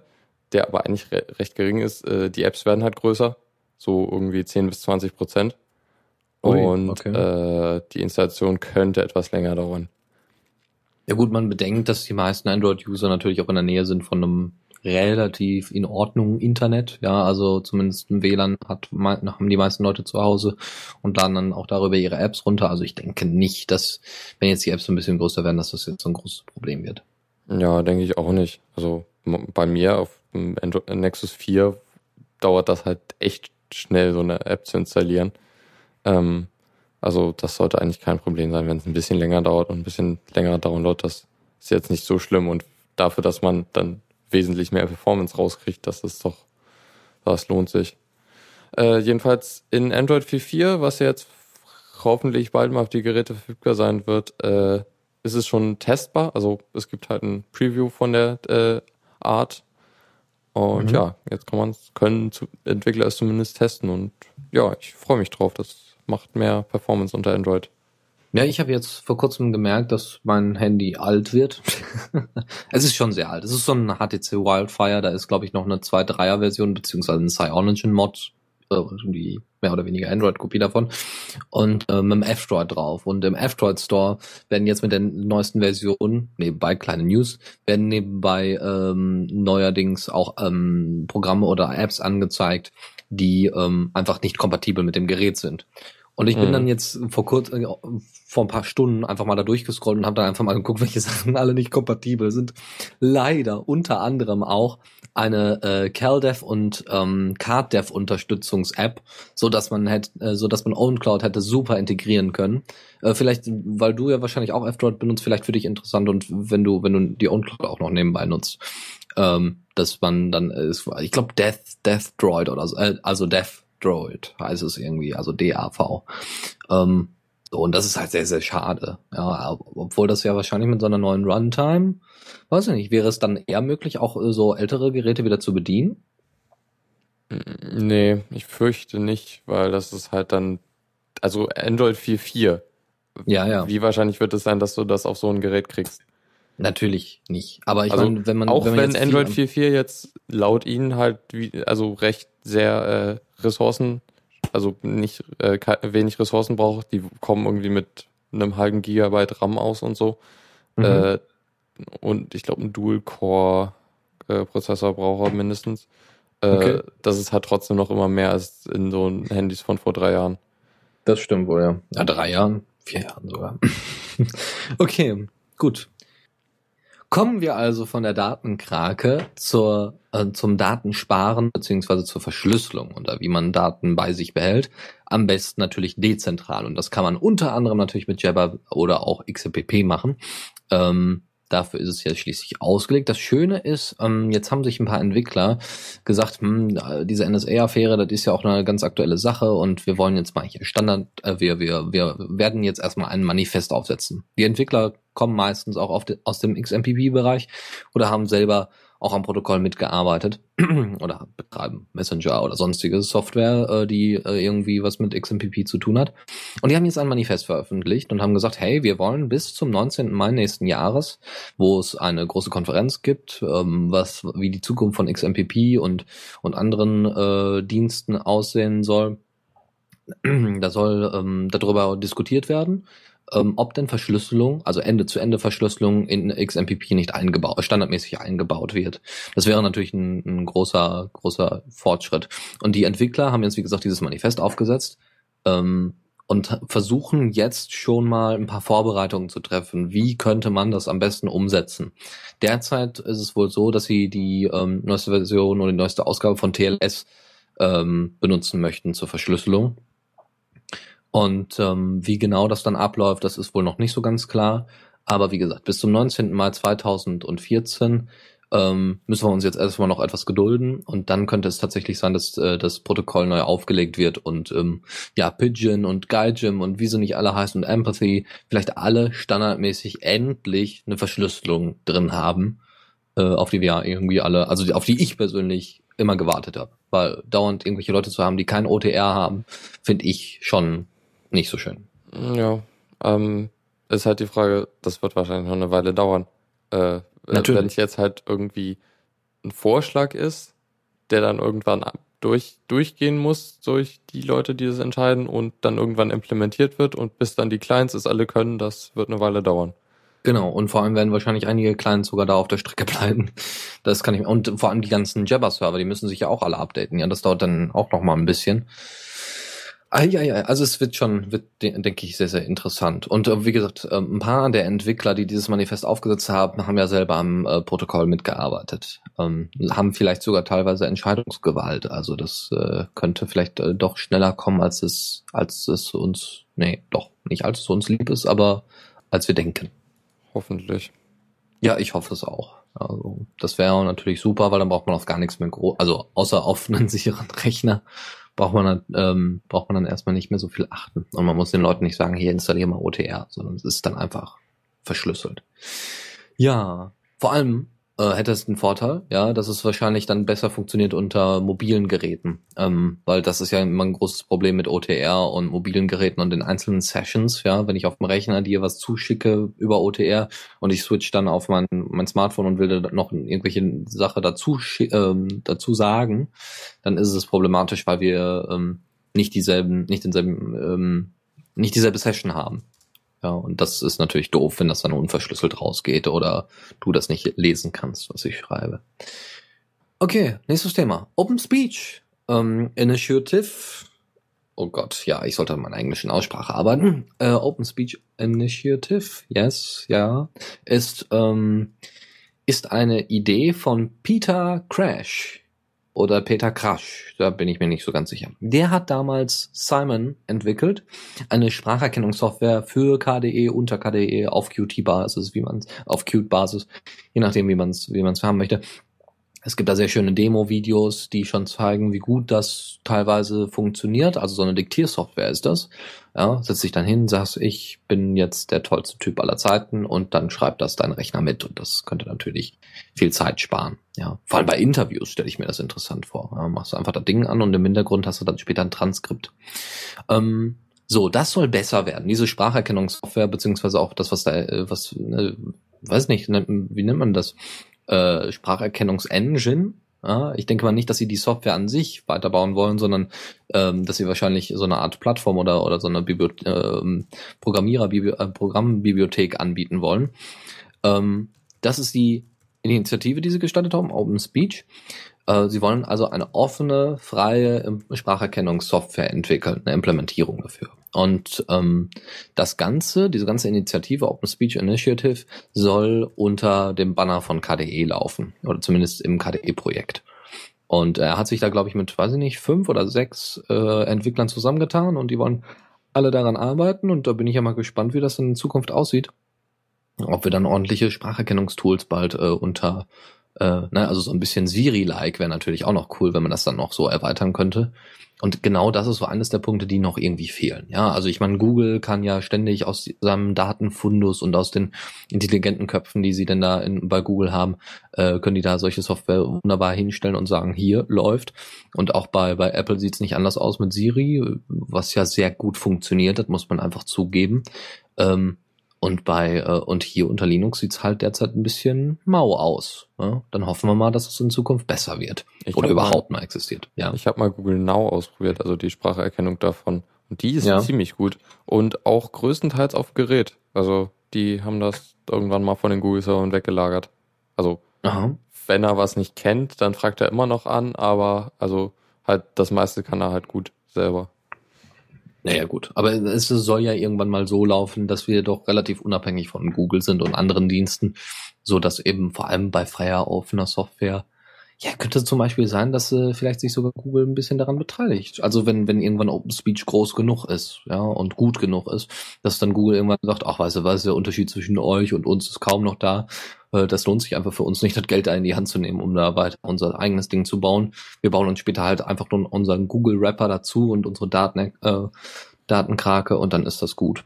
der aber eigentlich re recht gering ist, äh, die Apps werden halt größer, so irgendwie 10 bis 20 Prozent. Und okay. äh, die Installation könnte etwas länger dauern. Ja gut, man bedenkt, dass die meisten Android-User natürlich auch in der Nähe sind von einem relativ in Ordnung Internet. Ja, also zumindest ein WLAN hat, haben die meisten Leute zu Hause und laden dann auch darüber ihre Apps runter. Also ich denke nicht, dass, wenn jetzt die Apps ein bisschen größer werden, dass das jetzt so ein großes Problem wird. Ja, denke ich auch nicht. Also bei mir auf dem Nexus 4 dauert das halt echt schnell, so eine App zu installieren. Ähm, also das sollte eigentlich kein Problem sein, wenn es ein bisschen länger dauert und ein bisschen länger Download. Das ist jetzt nicht so schlimm und dafür, dass man dann wesentlich mehr Performance rauskriegt, das ist doch, das lohnt sich. Äh, jedenfalls in Android 4.4, was jetzt hoffentlich bald mal auf die Geräte verfügbar sein wird, äh, ist es schon testbar. Also es gibt halt ein Preview von der äh, Art. Und mhm. ja, jetzt kann man können Entwickler es zumindest testen und ja, ich freue mich drauf. Das macht mehr Performance unter Android. Ja, ich habe jetzt vor kurzem gemerkt, dass mein Handy alt wird. es ist schon sehr alt. Es ist so ein HTC Wildfire, da ist glaube ich noch eine 2.3er Version beziehungsweise ein Cyanogen Mod, die mehr oder weniger Android-Kopie davon und äh, mit dem F-Droid drauf. Und im F-Droid Store werden jetzt mit der neuesten Version, nebenbei kleine News, werden nebenbei ähm, neuerdings auch ähm, Programme oder Apps angezeigt, die ähm, einfach nicht kompatibel mit dem Gerät sind. Und ich bin mhm. dann jetzt vor kurz, äh, vor ein paar Stunden einfach mal da durchgescrollt und habe dann einfach mal geguckt, welche Sachen alle nicht kompatibel sind. Leider unter anderem auch eine äh, CalDev und ähm, CardDev Unterstützungs-App, so dass man hätte, äh, so dass man OwnCloud hätte super integrieren können. Äh, vielleicht, weil du ja wahrscheinlich auch F-Droid benutzt, vielleicht für dich interessant und wenn du, wenn du die OwnCloud auch noch nebenbei nutzt, ähm, dass man dann, äh, ich glaube Death, Death Droid oder so, äh, also Death Droid heißt es irgendwie, also DAV. Ähm, so, und das ist halt sehr, sehr schade. Ja, obwohl das ja wahrscheinlich mit so einer neuen Runtime, weiß ich nicht, wäre es dann eher möglich, auch äh, so ältere Geräte wieder zu bedienen? Mm, nee, ich fürchte nicht, weil das ist halt dann, also Android 4.4. Ja, ja. Wie wahrscheinlich wird es sein, dass du das auf so ein Gerät kriegst? Natürlich nicht. Aber ich also, meine, wenn man auch wenn, man wenn Android 4.4 jetzt laut ihnen halt wie, also recht sehr äh, Ressourcen, also nicht äh, wenig Ressourcen braucht, die kommen irgendwie mit einem halben Gigabyte RAM aus und so. Mhm. Äh, und ich glaube ein Dual-Core-Prozessor äh, braucht er mindestens. Äh, okay. Das ist halt trotzdem noch immer mehr als in so Handys von vor drei Jahren. Das stimmt wohl, ja. Ja, drei Jahren, vier Jahren sogar. okay, gut. Kommen wir also von der Datenkrake zur, äh, zum Datensparen beziehungsweise zur Verschlüsselung oder wie man Daten bei sich behält. Am besten natürlich dezentral und das kann man unter anderem natürlich mit Jabber oder auch XMPP machen. Ähm, Dafür ist es ja schließlich ausgelegt. Das Schöne ist, ähm, jetzt haben sich ein paar Entwickler gesagt, hm, diese NSA-Affäre, das ist ja auch eine ganz aktuelle Sache und wir wollen jetzt mal hier Standard, äh, wir, wir, wir werden jetzt erstmal ein Manifest aufsetzen. Die Entwickler kommen meistens auch de, aus dem XMPP-Bereich oder haben selber auch am Protokoll mitgearbeitet oder betreiben Messenger oder sonstige Software, äh, die äh, irgendwie was mit XMPP zu tun hat. Und die haben jetzt ein Manifest veröffentlicht und haben gesagt, hey, wir wollen bis zum 19. Mai nächsten Jahres, wo es eine große Konferenz gibt, ähm, was wie die Zukunft von XMPP und und anderen äh, Diensten aussehen soll. da soll ähm, darüber diskutiert werden ähm, ob denn Verschlüsselung, also Ende-zu-Ende-Verschlüsselung in XMPP nicht eingebaut, standardmäßig eingebaut wird. Das wäre natürlich ein, ein großer, großer Fortschritt. Und die Entwickler haben jetzt, wie gesagt, dieses Manifest aufgesetzt ähm, und versuchen jetzt schon mal ein paar Vorbereitungen zu treffen. Wie könnte man das am besten umsetzen? Derzeit ist es wohl so, dass sie die ähm, neueste Version oder die neueste Ausgabe von TLS ähm, benutzen möchten zur Verschlüsselung. Und ähm, wie genau das dann abläuft, das ist wohl noch nicht so ganz klar. Aber wie gesagt, bis zum 19. Mai 2014 ähm, müssen wir uns jetzt erstmal noch etwas gedulden und dann könnte es tatsächlich sein, dass äh, das Protokoll neu aufgelegt wird und ähm, ja, Pigeon und Guidegym und wie sie nicht alle heißen und Empathy vielleicht alle standardmäßig endlich eine Verschlüsselung drin haben äh, auf die wir irgendwie alle, also auf die ich persönlich immer gewartet habe. Weil dauernd irgendwelche Leute zu haben, die kein OTR haben, finde ich schon nicht so schön. Ja, ähm, ist halt die Frage, das wird wahrscheinlich noch eine Weile dauern. Äh, Natürlich. Wenn es jetzt halt irgendwie ein Vorschlag ist, der dann irgendwann durch, durchgehen muss durch die Leute, die das entscheiden und dann irgendwann implementiert wird und bis dann die Clients es alle können, das wird eine Weile dauern. Genau, und vor allem werden wahrscheinlich einige Clients sogar da auf der Strecke bleiben. Das kann ich und vor allem die ganzen Jabber-Server, die müssen sich ja auch alle updaten. Ja, das dauert dann auch noch mal ein bisschen. Eieiei, also es wird schon, wird, denke ich, sehr, sehr interessant. Und äh, wie gesagt, äh, ein paar der Entwickler, die dieses Manifest aufgesetzt haben, haben ja selber am äh, Protokoll mitgearbeitet. Ähm, haben vielleicht sogar teilweise Entscheidungsgewalt. Also das äh, könnte vielleicht äh, doch schneller kommen, als es, als es uns, nee, doch, nicht als es uns lieb ist, aber als wir denken. Hoffentlich. Ja, ich hoffe es auch. Also das wäre natürlich super, weil dann braucht man auf gar nichts mehr groß, also außer auf einen sicheren Rechner braucht man dann, ähm, braucht man dann erstmal nicht mehr so viel achten. Und man muss den Leuten nicht sagen, hier installiere mal OTR, sondern es ist dann einfach verschlüsselt. Ja, vor allem äh, hätte es den Vorteil, ja, dass es wahrscheinlich dann besser funktioniert unter mobilen Geräten, ähm, weil das ist ja immer ein großes Problem mit OTR und mobilen Geräten und den einzelnen Sessions, ja, wenn ich auf dem Rechner dir was zuschicke über OTR und ich switch dann auf mein, mein Smartphone und will da noch irgendwelche Sache dazu, ähm, dazu sagen, dann ist es problematisch, weil wir ähm, nicht dieselben, nicht denselben, ähm, nicht dieselbe Session haben. Ja, und das ist natürlich doof, wenn das dann unverschlüsselt rausgeht oder du das nicht lesen kannst, was ich schreibe. Okay, nächstes Thema. Open Speech ähm, Initiative. Oh Gott, ja, ich sollte an meiner englischen Aussprache arbeiten. Äh, Open Speech Initiative, yes, ja, ist ähm, ist eine Idee von Peter Crash oder Peter Krasch, da bin ich mir nicht so ganz sicher. Der hat damals Simon entwickelt, eine Spracherkennungssoftware für KDE, unter KDE, auf Qt-Basis, wie man auf Qt-Basis, je nachdem, wie man es wie man's haben möchte. Es gibt da sehr schöne Demo-Videos, die schon zeigen, wie gut das teilweise funktioniert. Also so eine Diktiersoftware ist das. Ja, setz dich dann hin, sagst, ich bin jetzt der tollste Typ aller Zeiten und dann schreibt das dein Rechner mit und das könnte natürlich viel Zeit sparen. Ja, vor allem bei Interviews stelle ich mir das interessant vor. Ja, machst du einfach das Ding an und im Hintergrund hast du dann später ein Transkript. Ähm, so, das soll besser werden. Diese Spracherkennungssoftware beziehungsweise auch das, was da, äh, was, äh, weiß nicht, wie nennt man das? Äh, Spracherkennungsengine. Ja, ich denke mal nicht, dass sie die Software an sich weiterbauen wollen, sondern ähm, dass sie wahrscheinlich so eine Art Plattform oder, oder so eine Bibli äh, Programmierer äh, Programmbibliothek anbieten wollen. Ähm, das ist die Initiative, die sie gestartet haben, Open Speech. Äh, sie wollen also eine offene, freie Spracherkennungssoftware entwickeln, eine Implementierung dafür. Und ähm, das Ganze, diese ganze Initiative Open Speech Initiative soll unter dem Banner von KDE laufen oder zumindest im KDE-Projekt. Und er hat sich da, glaube ich, mit, weiß ich nicht, fünf oder sechs äh, Entwicklern zusammengetan und die wollen alle daran arbeiten und da bin ich ja mal gespannt, wie das in Zukunft aussieht. Ob wir dann ordentliche Spracherkennungstools bald äh, unter, äh, ne, also so ein bisschen Siri-like wäre natürlich auch noch cool, wenn man das dann noch so erweitern könnte. Und genau das ist so eines der Punkte, die noch irgendwie fehlen. Ja, also ich meine, Google kann ja ständig aus seinem Datenfundus und aus den intelligenten Köpfen, die sie denn da in, bei Google haben, äh, können die da solche Software wunderbar hinstellen und sagen, hier läuft. Und auch bei, bei Apple sieht's nicht anders aus mit Siri, was ja sehr gut funktioniert, das muss man einfach zugeben. Ähm, und bei äh, und hier unter Linux sieht's halt derzeit ein bisschen mau aus. Ja? Dann hoffen wir mal, dass es in Zukunft besser wird Ich oder überhaupt mal, existiert. Ja. Ich habe mal Google Now ausprobiert, also die Spracherkennung davon. Und die ist Ja. ziemlich gut. Und auch größtenteils auf Gerät. Also die haben das irgendwann mal von den Google-Servern weggelagert. Also Aha. wenn er was nicht kennt, dann fragt er immer noch an, aber also halt das meiste kann er halt gut selber. Naja, gut. Aber es soll ja irgendwann mal so laufen, dass wir doch relativ unabhängig von Google sind und anderen Diensten, so dass eben vor allem bei freier, offener Software, ja, könnte zum Beispiel sein, dass äh, vielleicht sich sogar Google ein bisschen daran beteiligt. Also wenn, wenn irgendwann Open Speech groß genug ist, ja, und gut genug ist, dass dann Google irgendwann sagt, ach, weißt du was, der Unterschied zwischen euch und uns ist kaum noch da. Äh, Das lohnt sich einfach für uns nicht, das Geld da in die Hand zu nehmen, um da weiter unser eigenes Ding zu bauen. Wir bauen uns später halt einfach nur unseren Google-Rapper dazu und unsere Daten, äh, Datenkrake und dann ist das gut.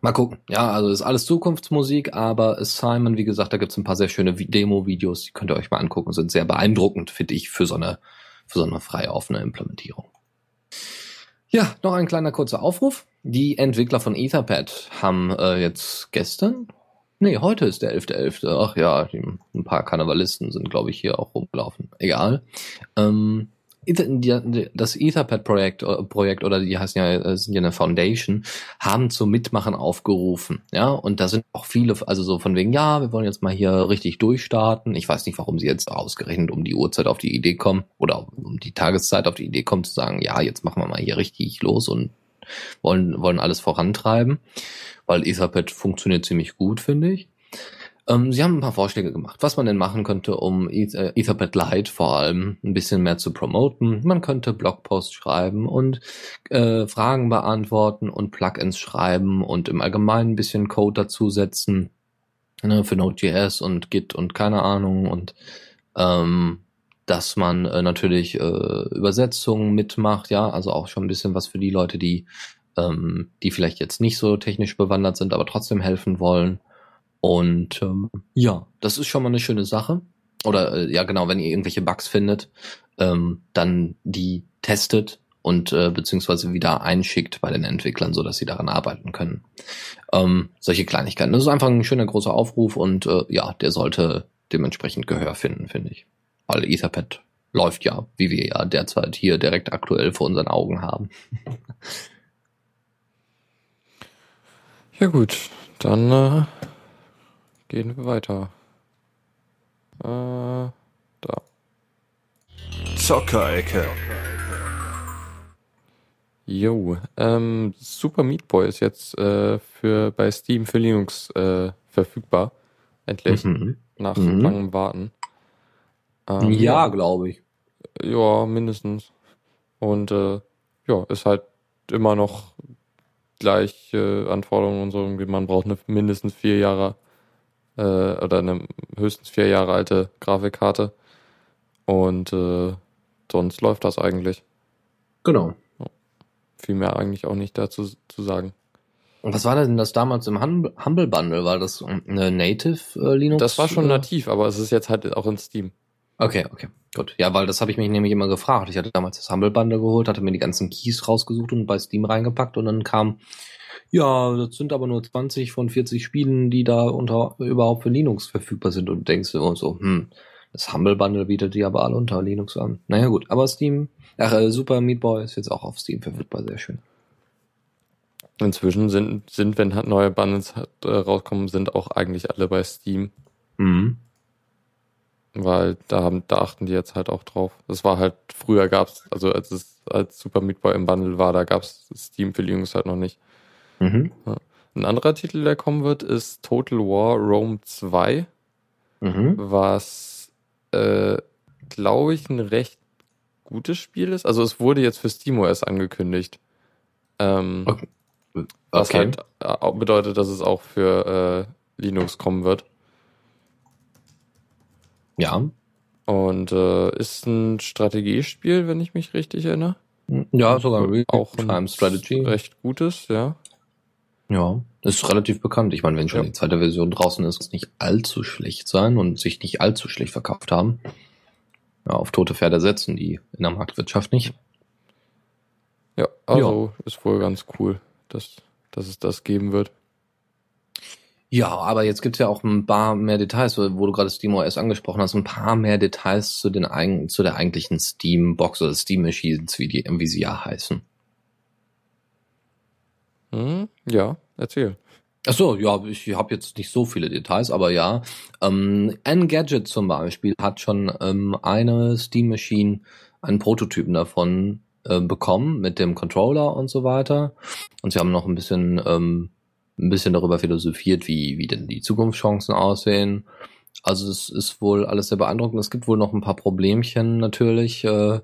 Mal gucken. Ja, also ist alles Zukunftsmusik, aber Simon, wie gesagt, da gibt's ein paar sehr schöne Demo-Videos, die könnt ihr euch mal angucken, sind sehr beeindruckend, finde ich, für so eine, für so eine freie offene Implementierung. Ja, noch ein kleiner kurzer Aufruf. Die Entwickler von Etherpad haben äh, jetzt gestern, nee, heute ist der 11.11., .11. ach ja, ein paar Karnevalisten sind, glaube ich, hier auch rumgelaufen. Egal. Ähm, das Etherpad-Projekt äh, Projekt oder die heißen ja, äh, sind ja eine Foundation, haben zum Mitmachen aufgerufen. Ja, und da sind auch viele, also so von wegen, ja, wir wollen jetzt mal hier richtig durchstarten. Ich weiß nicht, warum sie jetzt ausgerechnet um die Uhrzeit auf die Idee kommen oder um die Tageszeit auf die Idee kommen zu sagen, ja, jetzt machen wir mal hier richtig los und wollen, wollen alles vorantreiben. Weil Etherpad funktioniert ziemlich gut, finde ich. Ähm, sie haben ein paar Vorschläge gemacht, was man denn machen könnte, um äh, Etherpad Lite vor allem ein bisschen mehr zu promoten. Man könnte Blogposts schreiben und äh, Fragen beantworten und Plugins schreiben und im Allgemeinen ein bisschen Code dazusetzen ne, für Node.js und Git und keine Ahnung und ähm, dass man äh, natürlich äh, Übersetzungen mitmacht, ja, also auch schon ein bisschen was für die Leute, die ähm, die vielleicht jetzt nicht so technisch bewandert sind, aber trotzdem helfen wollen. Und ähm, ja, das ist schon mal eine schöne Sache. Oder äh, ja, genau, wenn ihr irgendwelche Bugs findet, ähm, dann die testet und äh, beziehungsweise wieder einschickt bei den Entwicklern, so dass sie daran arbeiten können. Ähm, solche Kleinigkeiten. Das ist einfach ein schöner großer Aufruf und äh, ja, der sollte dementsprechend Gehör finden, finde ich. Weil Etherpad läuft ja, wie wir ja derzeit hier direkt aktuell vor unseren Augen haben. ja gut, dann äh, Gehen wir weiter. Äh, da. Zockerecke. Jo, ähm, Super Meat Boy ist jetzt äh, für bei Steam für Linux äh, verfügbar. Endlich. Mhm. Nach mhm. langem Warten. Ähm, ja, glaube ich. Ja, mindestens. Und äh, ja, ist halt immer noch gleiche Anforderungen und so. Man braucht eine mindestens vier Jahre äh, oder eine höchstens vier Jahre alte Grafikkarte. Und äh, sonst läuft das eigentlich. Genau. Viel mehr eigentlich auch nicht dazu zu sagen. Und was war denn das damals im Humble Bundle? War das eine Native äh, Linux? Das war schon nativ, aber es ist jetzt halt auch in Steam. Okay, okay, gut. Ja, weil das habe ich mich nämlich immer gefragt. Ich hatte damals das Humble Bundle geholt, hatte mir die ganzen Keys rausgesucht und bei Steam reingepackt und dann kam ja, das sind aber nur 20 von 40 Spielen, die da unter überhaupt für Linux verfügbar sind und denkst du so, hm, das Humble Bundle bietet die aber alle unter Linux an. Naja gut, aber Steam, ach, äh, Super Meat Boy ist jetzt auch auf Steam verfügbar, sehr schön. Inzwischen sind, sind wenn halt neue Bundles äh, rauskommen, sind auch eigentlich alle bei Steam. Mhm. Weil da haben, da achten die jetzt halt auch drauf. Das war halt, früher gab's, also als es als Super Meat Boy im Bundle war, da gab's Steam für Linux halt noch nicht. Mhm. Ein anderer Titel, der kommen wird, ist Total War Rome 2, mhm. was, äh, glaube ich, ein recht gutes Spiel ist. Also es wurde jetzt für SteamOS angekündigt. Ähm, okay. Was halt auch bedeutet, dass es auch für äh, Linux kommen wird. Ja. Und äh, ist ein Strategiespiel, wenn ich mich richtig erinnere. Ja, sogar auch ein Strategy. recht gutes, ja. Ja, ist relativ bekannt. Ich meine, wenn schon ja. die zweite Version draußen ist, es nicht allzu schlecht sein und sich nicht allzu schlecht verkauft haben. Ja, auf tote Pferde setzen die in der Marktwirtschaft nicht. Ja, also ja. ist wohl ganz cool, dass, dass es das geben wird. Ja, aber jetzt gibt's ja auch ein paar mehr Details, wo du gerade SteamOS angesprochen hast, ein paar mehr Details zu den zu der eigentlichen Steam-Box oder Steam-Machines, wie die, wie sie ja heißen. Hm, ja, erzähl. Ach so, ja, ich habe jetzt nicht so viele Details, aber ja. Ähm, Engadget zum Beispiel hat schon ähm, eine Steam Machine, einen Prototypen davon äh, bekommen mit dem Controller und so weiter. Und sie haben noch ein bisschen, ähm, ein bisschen darüber philosophiert, wie, wie denn die Zukunftschancen aussehen. Also es ist wohl alles sehr beeindruckend. Es gibt wohl noch ein paar Problemchen natürlich. Äh,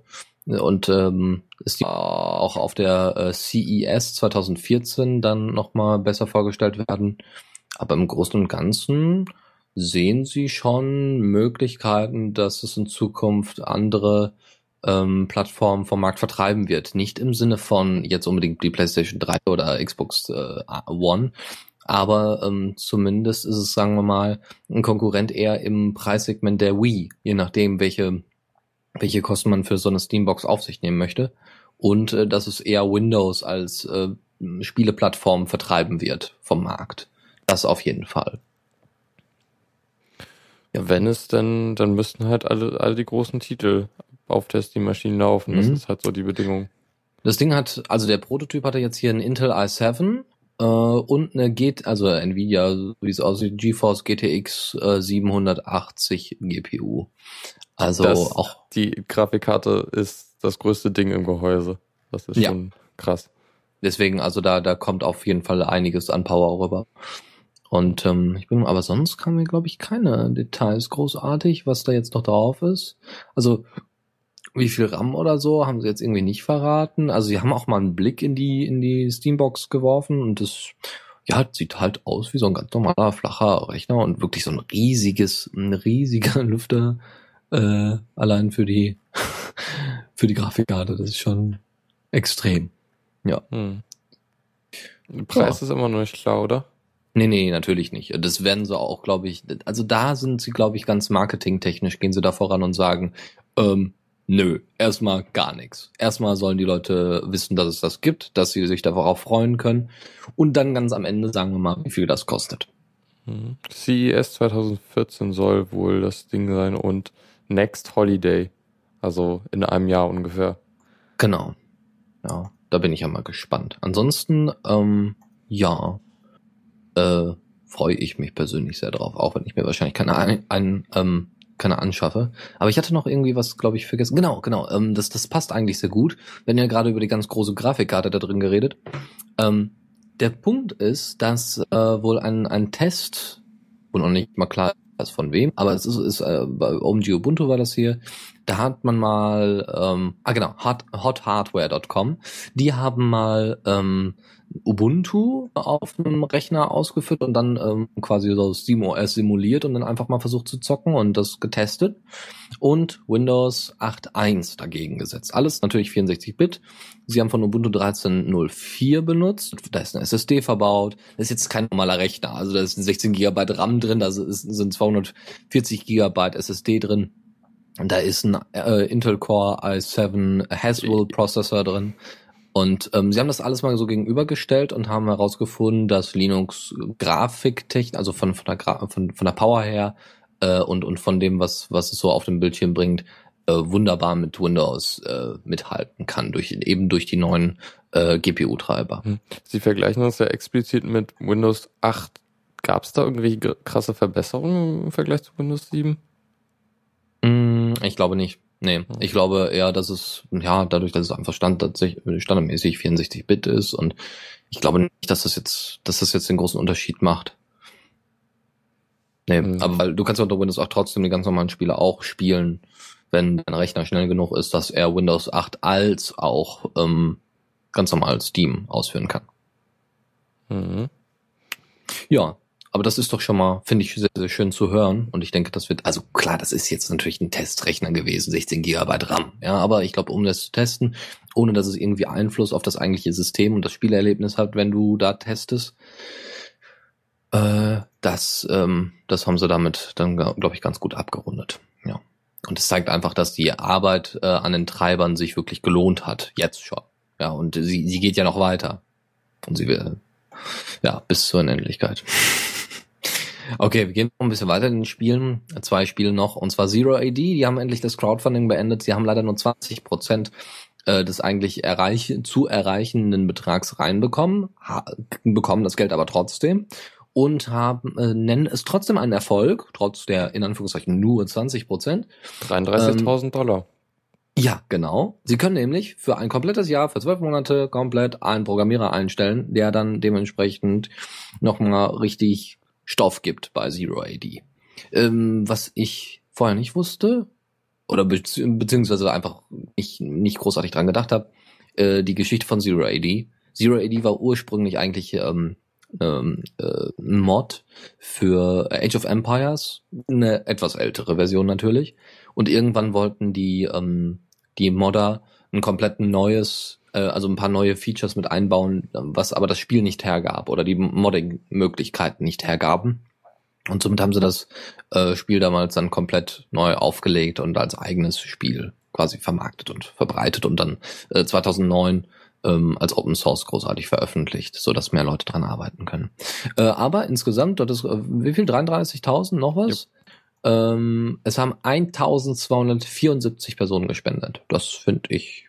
und ähm, ist auch auf der äh, CES 2014 dann nochmal besser vorgestellt werden. Aber im Großen und Ganzen sehen Sie schon Möglichkeiten, dass es in Zukunft andere ähm, Plattformen vom Markt vertreiben wird. Nicht im Sinne von jetzt unbedingt die PlayStation 3 oder Xbox äh, One, Aber ähm, zumindest ist es, sagen wir mal, ein Konkurrent eher im Preissegment der Wii, je nachdem, welche, welche Kosten man für so eine Steambox auf sich nehmen möchte. Und äh, dass es eher Windows als äh, Spieleplattform vertreiben wird vom Markt. Das auf jeden Fall. Ja, wenn es denn, dann müssten halt alle, alle die großen Titel auf der Steam-Maschine laufen. Das Mhm. ist halt so die Bedingung. Das Ding hat, also der Prototyp hatte jetzt hier einen Intel i7 äh, und eine G, also Nvidia, wie es aussieht, GeForce GTX äh, 780 GPU. Also Das- auch Die Grafikkarte ist das größte Ding im Gehäuse. Das ist Ja. schon krass. deswegen, also da, da kommt auf jeden Fall einiges an Power rüber. Und ähm, ich bin, aber sonst kamen mir, glaube ich, keine Details großartig, was da jetzt noch drauf ist. Also wie viel RAM oder so haben sie jetzt irgendwie nicht verraten. Also sie haben auch mal einen Blick in die in die Steambox geworfen und das ja sieht halt aus wie so ein ganz normaler flacher Rechner und wirklich so ein riesiges, ein riesiger Lüfter äh, allein für die für die Grafikkarte. Das ist schon extrem. Hm. Der Preis ist immer noch nicht klar, oder? Nee, nee, natürlich nicht. Das werden sie auch, glaube ich, also da sind sie, glaube ich, ganz marketingtechnisch, gehen sie da voran und sagen, ähm, nö, erstmal gar nichts. Erstmal sollen die Leute wissen, dass es das gibt, dass sie sich darauf freuen können und dann ganz am Ende sagen wir mal, wie viel das kostet. Mhm. CES 2014 soll wohl das Ding sein und Next Holiday. Also in einem Jahr ungefähr. Genau. Ja, da bin ich ja mal gespannt. Ansonsten, ähm, ja, äh, freue ich mich persönlich sehr drauf, auch wenn ich mir wahrscheinlich keine ein, ein, ähm, keine anschaffe. Aber ich hatte noch irgendwie was, glaube ich, vergessen. Genau, genau. Ähm, das, das passt eigentlich sehr gut. Haben ja gerade über die ganz große Grafikkarte da drin geredet. Ähm, der Punkt ist, dass äh, wohl ein, ein Test, wo noch nicht mal klar ist von wem, aber es ist, ist äh, bei OMG Ubuntu war das hier, da hat man mal, ähm, ah genau, hot, hothardware.com, die haben mal ähm, Ubuntu auf einem Rechner ausgeführt und dann ähm, quasi so SteamOS simuliert und dann einfach mal versucht zu zocken und das getestet und Windows 8.1 dagegen gesetzt. Alles natürlich 64-Bit. Sie haben von Ubuntu 13.04 benutzt. Da ist eine SSD verbaut. Das ist jetzt kein normaler Rechner. Also da ist ein 16 GB RAM drin, da sind 240 GB SSD drin. Da ist ein äh, Intel Core i7 Haswell Prozessor drin. Und ähm, sie haben das alles mal so gegenübergestellt und haben herausgefunden, dass Linux Grafiktechnik, also von, von, der, Gra von, von der Power her äh, und, und von dem, was, was es so auf dem Bildschirm bringt, äh, wunderbar mit Windows äh, mithalten kann, durch, eben durch die neuen äh, GPU-Treiber. Sie vergleichen das ja explizit mit Windows 8. Gab es da irgendwie gr- krasse Verbesserungen im Vergleich zu Windows 7? Mm, ich glaube nicht. Nee, ich glaube eher, dass es, ja, dadurch, dass es einfach stand, standardmäßig 64-Bit ist und ich glaube nicht, dass das jetzt, dass das jetzt den großen Unterschied macht. Nee, Mhm. aber weil du kannst ja unter Windows 8 trotzdem die ganz normalen Spiele auch spielen, wenn dein Rechner schnell genug ist, dass er Windows 8 als auch ähm, ganz normal Steam ausführen kann. Mhm. Ja, aber das ist doch schon mal, finde ich, sehr, sehr schön zu hören. Und ich denke, das wird, also klar, das ist jetzt natürlich ein Testrechner gewesen, 16 Gigabyte RAM. Ja, aber ich glaube, um das zu testen, ohne dass es irgendwie Einfluss auf das eigentliche System und das Spielerlebnis hat, wenn du da testest, äh, das, ähm, das haben sie damit dann, glaube ich, ganz gut abgerundet. Ja. Und es zeigt einfach, dass die Arbeit äh, an den Treibern sich wirklich gelohnt hat. Jetzt schon. Ja, und sie, sie geht ja noch weiter. Und sie will, ja, bis zur Unendlichkeit. Okay, wir gehen noch ein bisschen weiter in den Spielen. Zwei Spiele noch, und zwar Zero AD. Die haben endlich das Crowdfunding beendet. Sie haben leider nur 20 Prozent äh, des eigentlich erreich zu erreichenden Betrags reinbekommen, bekommen das Geld aber trotzdem und haben äh, nennen es trotzdem einen Erfolg, trotz der in Anführungszeichen nur 20 Prozent. 33.000 Dollar. Ja, genau. Sie können nämlich für ein komplettes Jahr, für zwölf Monate komplett einen Programmierer einstellen, der dann dementsprechend nochmal richtig Stoff gibt bei Zero AD. Ähm, was ich vorher nicht wusste, oder bezieh beziehungsweise einfach nicht, nicht großartig dran gedacht habe, äh, die Geschichte von Zero AD. Zero AD war ursprünglich eigentlich ähm, ähm, äh, ein Mod für Age of Empires, eine etwas ältere Version natürlich. Und irgendwann wollten die, ähm, die Modder ein komplett neues äh, also ein paar neue Features mit einbauen, was aber das Spiel nicht hergab oder die Modding-Möglichkeiten nicht hergaben. Und somit haben sie das äh, Spiel damals dann komplett neu aufgelegt und als eigenes Spiel quasi vermarktet und verbreitet und dann äh, 2009 ähm, als Open Source großartig veröffentlicht, so dass mehr Leute dran arbeiten können. Äh, aber insgesamt, das ist, äh, wie viel? 33.000 noch was? Ähm, es haben 1274 Personen gespendet. Das finde ich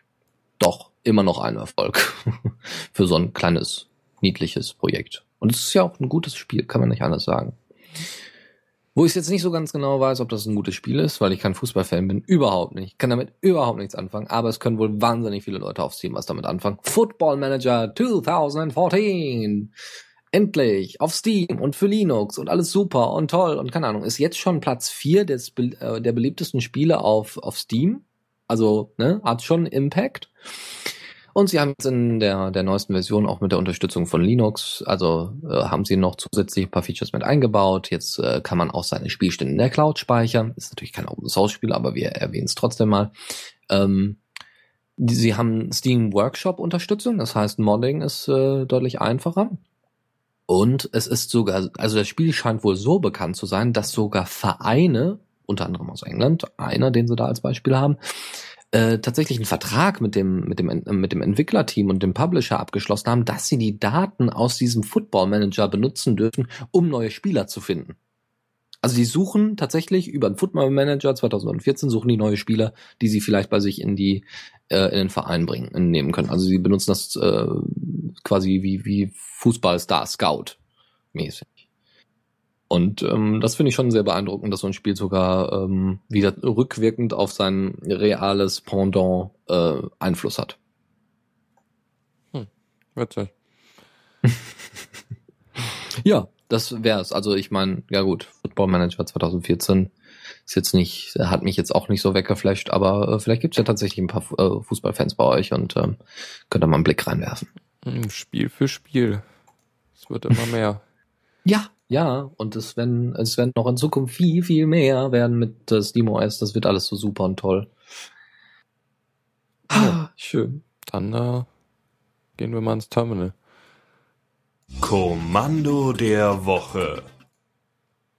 doch immer noch ein Erfolg für so ein kleines, niedliches Projekt. Und es ist ja auch ein gutes Spiel, kann man nicht anders sagen. Wo ich jetzt nicht so ganz genau weiß, ob das ein gutes Spiel ist, weil ich kein Fußballfan bin, überhaupt nicht. Ich kann damit überhaupt nichts anfangen, aber es können wohl wahnsinnig viele Leute auf Steam was damit anfangen. Football Manager 2014. Endlich auf Steam und für Linux und alles super und toll und keine Ahnung. Ist jetzt schon Platz 4 des, äh, der beliebtesten Spiele auf, auf Steam. Also, ne, hat schon Impact. Und sie haben jetzt in der, der neuesten Version auch mit der Unterstützung von Linux, also äh, haben sie noch zusätzlich ein paar Features mit eingebaut. Jetzt äh, kann man auch seine Spielstände in der Cloud speichern. Ist natürlich kein Open Source Spiel, aber wir erwähnen es trotzdem mal. Ähm, sie haben Steam Workshop Unterstützung, das heißt Modding ist äh, deutlich einfacher. Und es ist sogar, also das Spiel scheint wohl so bekannt zu sein, dass sogar Vereine, unter anderem aus England, einer, den sie da als Beispiel haben, äh, tatsächlich einen Vertrag mit dem, mit dem, mit dem Entwicklerteam und dem Publisher abgeschlossen haben, dass sie die Daten aus diesem Football Manager benutzen dürfen, um neue Spieler zu finden. Also die suchen tatsächlich über den Football Manager 2014 suchen die neue Spieler, die sie vielleicht bei sich in die äh, in den Verein bringen nehmen können. Also sie benutzen das äh, quasi wie wie Fußballstar Scout mäßig. Und ähm, das finde ich schon sehr beeindruckend, dass so ein Spiel sogar ähm, wieder rückwirkend auf sein reales Pendant äh, Einfluss hat. Hm, witzig. ja, das wär's. Also ich meine, ja gut, Football Manager 2014 ist jetzt nicht, hat mich jetzt auch nicht so weggeflasht, aber äh, vielleicht gibt's ja tatsächlich ein paar äh, Fußballfans bei euch und ähm, könnt ihr mal einen Blick reinwerfen. Hm, Spiel für Spiel. Es wird immer mehr. Ja, ja, und es werden, es werden noch in Zukunft viel, viel mehr werden mit äh, SteamOS. Das wird alles so super und toll. Ah, schön. Dann äh, gehen wir mal ins Terminal. Kommando der Woche.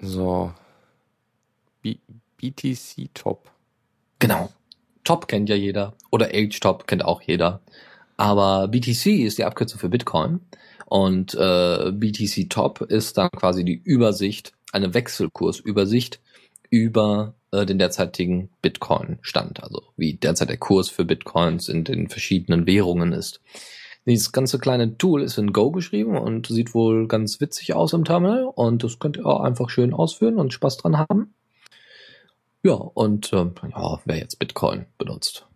So. B BTC Top. Genau. Top kennt ja jeder. Oder H-Top kennt auch jeder. Aber BTC ist die Abkürzung für Bitcoin. Und äh, BTC Top ist dann quasi die Übersicht, eine Wechselkursübersicht über äh, den derzeitigen Bitcoin-Stand, also wie derzeit der Kurs für Bitcoins in den verschiedenen Währungen ist. Dieses ganze kleine Tool ist in Go geschrieben und sieht wohl ganz witzig aus im Terminal und das könnt ihr auch einfach schön ausführen und Spaß dran haben. Ja, und äh, ja, wer jetzt Bitcoin benutzt,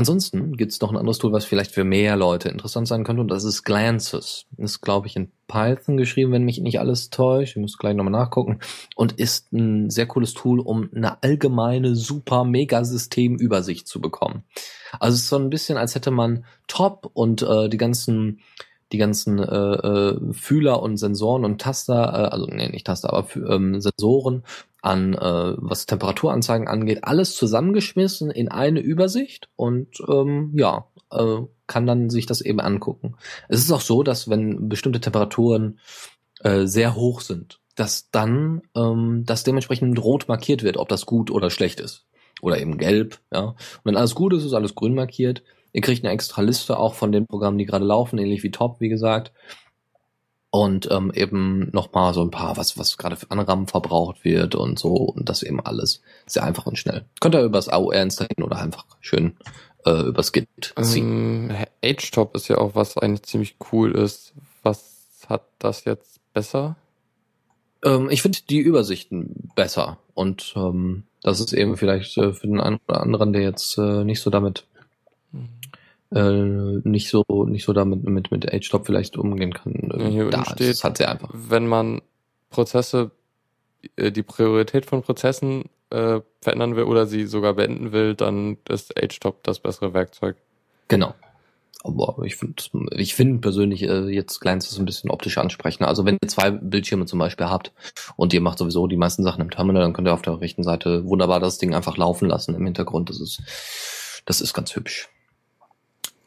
Ansonsten gibt es noch ein anderes Tool, was vielleicht für mehr Leute interessant sein könnte, und das ist Glances. Ist, glaube ich, in Python geschrieben, wenn mich nicht alles täuscht. Ich muss gleich nochmal nachgucken. Und ist ein sehr cooles Tool, um eine allgemeine, super, mega Systemübersicht zu bekommen. Also es ist so ein bisschen, als hätte man Top und äh, die ganzen die ganzen äh, äh, Fühler und Sensoren und Taster, äh, also nee, nicht Taster, aber ähm, Sensoren an, äh, was Temperaturanzeigen angeht, alles zusammengeschmissen in eine Übersicht und ähm, ja, äh, kann dann sich das eben angucken. Es ist auch so, dass wenn bestimmte Temperaturen äh, sehr hoch sind, dass dann ähm, das dementsprechend rot markiert wird, ob das gut oder schlecht ist. Oder eben gelb, ja. Und wenn alles gut ist, ist alles grün markiert. Ihr kriegt eine extra Liste auch von den Programmen, die gerade laufen, ähnlich wie Top, wie gesagt. Und ähm, eben nochmal so ein paar, was, was gerade für Anrahmen verbraucht wird und so. Und das eben alles sehr einfach und schnell. Könnt ihr übers AOR installieren oder einfach schön äh, übers Git ziehen. Ähm, HTOP ist ja auch was eigentlich ziemlich cool ist. Was hat das jetzt besser? Ähm, ich finde die Übersichten besser. Und ähm, das ist eben vielleicht äh, für den einen oder anderen, der jetzt äh, nicht so damit äh, nicht so nicht so damit mit mit Age-Stop vielleicht umgehen kann. Ja, hier da steht, ist halt sehr einfach. Wenn man Prozesse äh, die Priorität von Prozessen äh, verändern will oder sie sogar beenden will, dann ist Age-Stop das bessere Werkzeug. Genau. Aber ich finde ich finde persönlich äh, jetzt Clients ist ein bisschen optisch ansprechender. Also wenn ihr zwei Bildschirme zum Beispiel habt und ihr macht sowieso die meisten Sachen im Terminal, dann könnt ihr auf der rechten Seite wunderbar das Ding einfach laufen lassen im Hintergrund. Das ist, das ist ganz hübsch.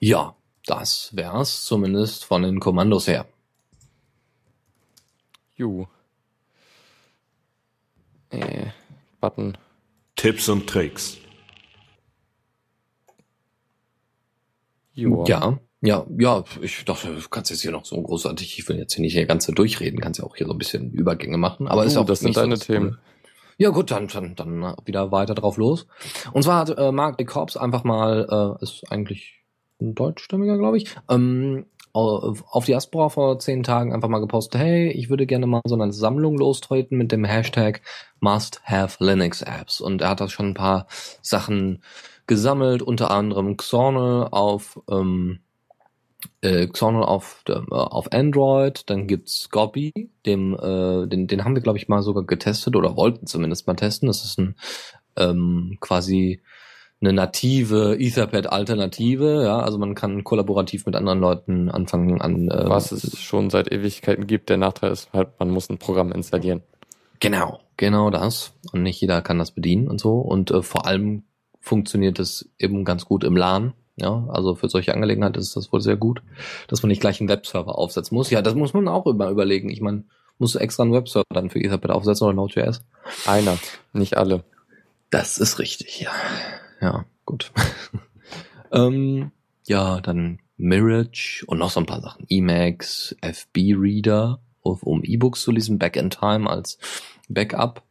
Ja, das wär's zumindest von den Kommandos her. Ju. Äh, Button. Tipps und Tricks. Joa. Ja, ja, ja, ich dachte, du kannst jetzt hier noch so großartig, ich will jetzt hier nicht hier ganze durchreden, kannst ja auch hier so ein bisschen Übergänge machen, aber ist Uh, auch das sind nicht so deine das Themen. Ja gut, dann, dann, dann wieder weiter drauf los. Und zwar hat äh, Mark de Korps einfach mal, äh, ist eigentlich ein deutschstämmiger, glaube ich, ähm, auf Diaspora vor zehn Tagen einfach mal gepostet, hey, ich würde gerne mal so eine Sammlung lostreten mit dem Hashtag Must Have Linux Apps. Und er hat da schon ein paar Sachen gesammelt, unter anderem Xornal auf ähm, äh, Xornal auf, äh, auf Android, dann gibt's Gobby, dem, äh, den, den haben wir, glaube ich, mal sogar getestet oder wollten zumindest mal testen. Das ist ein ähm, quasi eine native Etherpad-Alternative, ja, also man kann kollaborativ mit anderen Leuten anfangen an äh, Was es schon seit Ewigkeiten gibt. Der Nachteil ist halt, man muss ein Programm installieren. Genau, genau das. Und nicht jeder kann das bedienen und so. Und äh, vor allem funktioniert es eben ganz gut im LAN. Ja, also für solche Angelegenheiten ist das wohl sehr gut, dass man nicht gleich einen Webserver aufsetzen muss. Ja, das muss man auch immer überlegen. Ich meine, musst du extra einen Webserver dann für Etherpad aufsetzen oder Node.js? Einer, nicht alle. Das ist richtig, ja. Ja, gut. ähm, ja, dann Mirage und noch so ein paar Sachen. Emacs, FB Reader, um E-Books zu lesen, Back in Time als Backup.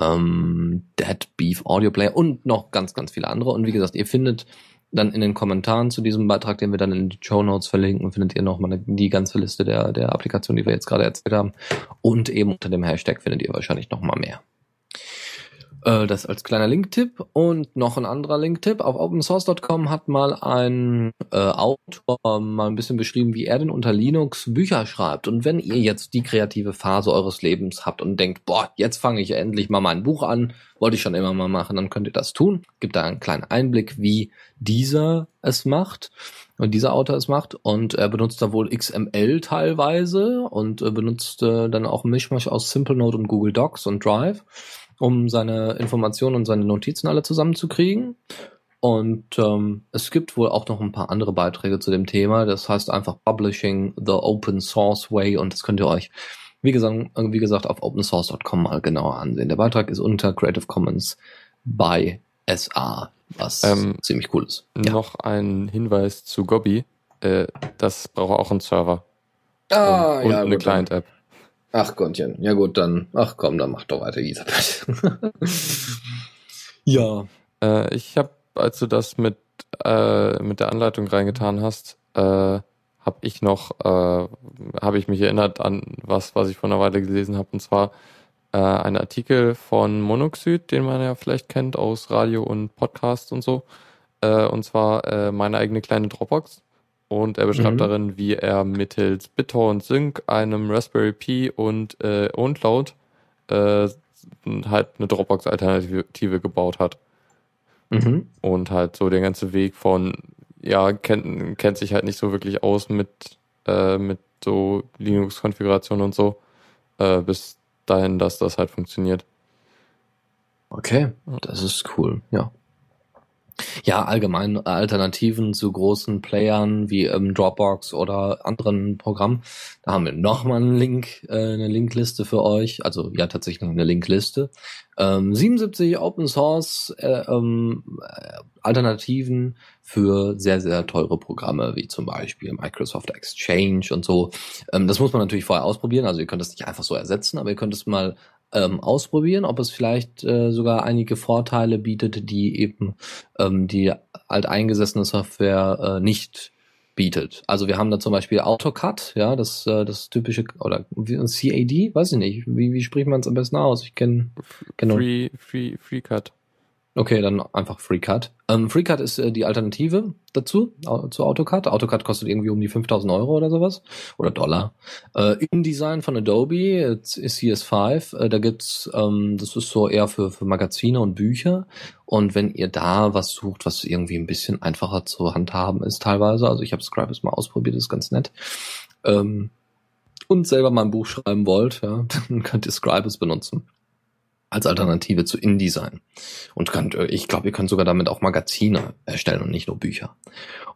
Ähm, Dead Beef Audio Player und noch ganz, ganz viele andere. Und wie gesagt, ihr findet dann in den Kommentaren zu diesem Beitrag, den wir dann in die Show Notes verlinken, findet ihr nochmal die ganze Liste der, der Applikationen, die wir jetzt gerade erzählt haben. Und eben unter dem Hashtag findet ihr wahrscheinlich nochmal mehr. Äh, Das als kleiner Linktipp und noch ein anderer Linktipp. Auf opensource.com hat mal ein äh, Autor mal ein bisschen beschrieben, wie er denn unter Linux Bücher schreibt. Und wenn ihr jetzt die kreative Phase eures Lebens habt und denkt, boah, jetzt fange ich endlich mal mein Buch an, wollte ich schon immer mal machen, dann könnt ihr das tun. Gibt da einen kleinen Einblick, wie dieser es macht und dieser Autor es macht und er benutzt da wohl XML teilweise und äh, benutzt äh, dann auch Mischmasch aus SimpleNote und Google Docs und Drive um seine Informationen und seine Notizen alle zusammenzukriegen. Und ähm, es gibt wohl auch noch ein paar andere Beiträge zu dem Thema. Das heißt einfach Publishing the Open Source Way und das könnt ihr euch, wie gesagt, wie gesagt auf opensource.com mal genauer ansehen. Der Beitrag ist unter Creative Commons by SA, was Ähm, ziemlich cool ist. Ja. Noch ein Hinweis zu Gobby. Äh, das braucht auch einen Server. Ah, und ja, eine Client-App. Ach Gottchen, ja gut, dann, ach komm, dann mach doch weiter, Elisabeth. ja. Äh, ich habe, als du das mit, äh, mit der Anleitung reingetan hast, äh, habe ich noch, äh, habe ich mich erinnert an was, was ich vor einer Weile gelesen habe, und zwar äh, ein Artikel von Monoxid, den man ja vielleicht kennt aus Radio und Podcast und so, äh, und zwar äh, meine eigene kleine Dropbox. Und er beschreibt Mhm. darin, wie er mittels BitTorrent Sync, einem Raspberry Pi und äh, OwnCloud äh, halt eine Dropbox-Alternative gebaut hat Mhm. und halt so der ganze Weg von ja kennt kennt sich halt nicht so wirklich aus mit äh, mit so Linux-Konfiguration und so äh, bis dahin, dass das halt funktioniert. Okay, das ist cool, ja. Ja, allgemein Alternativen zu großen Playern wie ähm, Dropbox oder anderen Programmen. Da haben wir nochmal einen Link, äh, eine Linkliste für euch. Also ja, tatsächlich eine Linkliste. Ähm, 77 Open Source äh, ähm, äh, Alternativen für sehr, sehr teure Programme, wie zum Beispiel Microsoft Exchange und so. Ähm, das muss man natürlich vorher ausprobieren. Also ihr könnt es nicht einfach so ersetzen, aber ihr könnt es mal ähm, ausprobieren, ob es vielleicht äh, sogar einige Vorteile bietet, die eben ähm, die alteingesessene Software äh, nicht bietet. Also wir haben da zum Beispiel AutoCAD, ja, das das das typische oder CAD, weiß ich nicht, wie wie spricht man es am besten aus? Ich kenne. Free Free Free Cut. Okay, dann einfach FreeCAD. Ähm, FreeCAD ist äh, die Alternative dazu, zu AutoCAD. AutoCAD kostet irgendwie um die 5000 Euro oder sowas. Oder Dollar. Äh, InDesign von Adobe ist CS5. Äh, da gibt's, ähm, das ist so eher für, für Magazine und Bücher. Und wenn ihr da was sucht, was irgendwie ein bisschen einfacher zu handhaben ist teilweise, also ich habe Scribus mal ausprobiert, ist ganz nett. Ähm, und selber mal ein Buch schreiben wollt, ja, dann könnt ihr Scribus benutzen. Als Alternative zu InDesign. Und könnt, äh, ich glaube, ihr könnt sogar damit auch Magazine erstellen und nicht nur Bücher.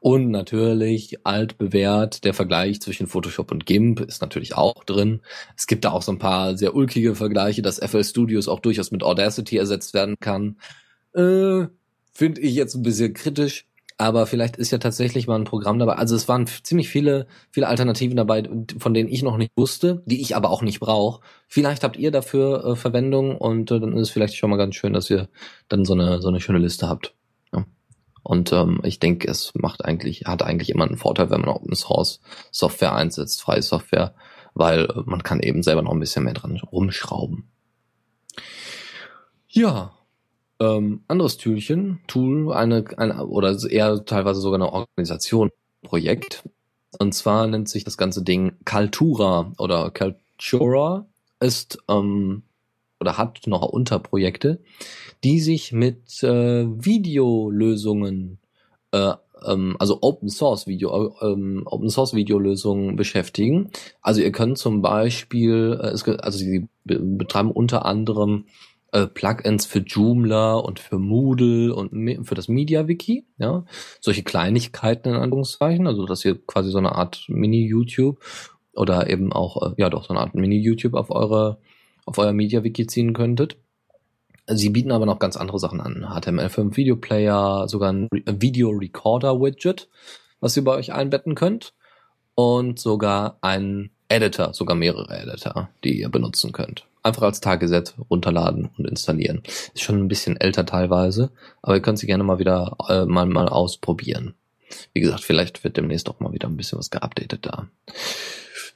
Und natürlich altbewährt, der Vergleich zwischen Photoshop und GIMP ist natürlich auch drin. Es gibt da auch so ein paar sehr ulkige Vergleiche, dass FL Studios auch durchaus mit Audacity ersetzt werden kann. Äh, Finde ich jetzt ein bisschen kritisch aber vielleicht ist ja tatsächlich mal ein Programm dabei. Also es waren ziemlich viele, viele Alternativen dabei, von denen ich noch nicht wusste, die ich aber auch nicht brauche. Vielleicht habt ihr dafür äh, Verwendung und äh, dann ist es vielleicht schon mal ganz schön, dass ihr dann so eine so eine schöne Liste habt. Ja. Und ähm, ich denke, es macht eigentlich, hat eigentlich immer einen Vorteil, wenn man Open Source Software einsetzt, freie Software, weil äh, man kann eben selber noch ein bisschen mehr dran rumschrauben. Ja, ähm, anderes Türchen, Tool, eine, eine oder eher teilweise sogar eine Organisation, Projekt. Und zwar nennt sich das ganze Ding Kaltura oder Kaltura ist ähm, oder hat noch Unterprojekte, die sich mit äh, Videolösungen, äh, ähm, also Open Source Video, äh, ähm, Open Source Videolösungen beschäftigen. Also ihr könnt zum Beispiel, äh, es, also sie betreiben unter anderem äh, Plugins für Joomla und für Moodle und für das MediaWiki, ja, solche Kleinigkeiten in Anführungszeichen, also dass ihr quasi so eine Art Mini-YouTube oder eben auch, äh, ja doch, so eine Art Mini-YouTube auf eure, auf euer MediaWiki ziehen könntet. Sie bieten aber noch ganz andere Sachen an. HTML5 Video Player, sogar ein Video Recorder Widget, was ihr bei euch einbetten könnt. Und sogar ein Editor, sogar mehrere Editor, die ihr benutzen könnt einfach als Tageset runterladen und installieren. Ist schon ein bisschen älter teilweise, aber ihr könnt sie gerne mal wieder äh, mal, mal ausprobieren. Wie gesagt, vielleicht wird demnächst auch mal wieder ein bisschen was geupdatet da.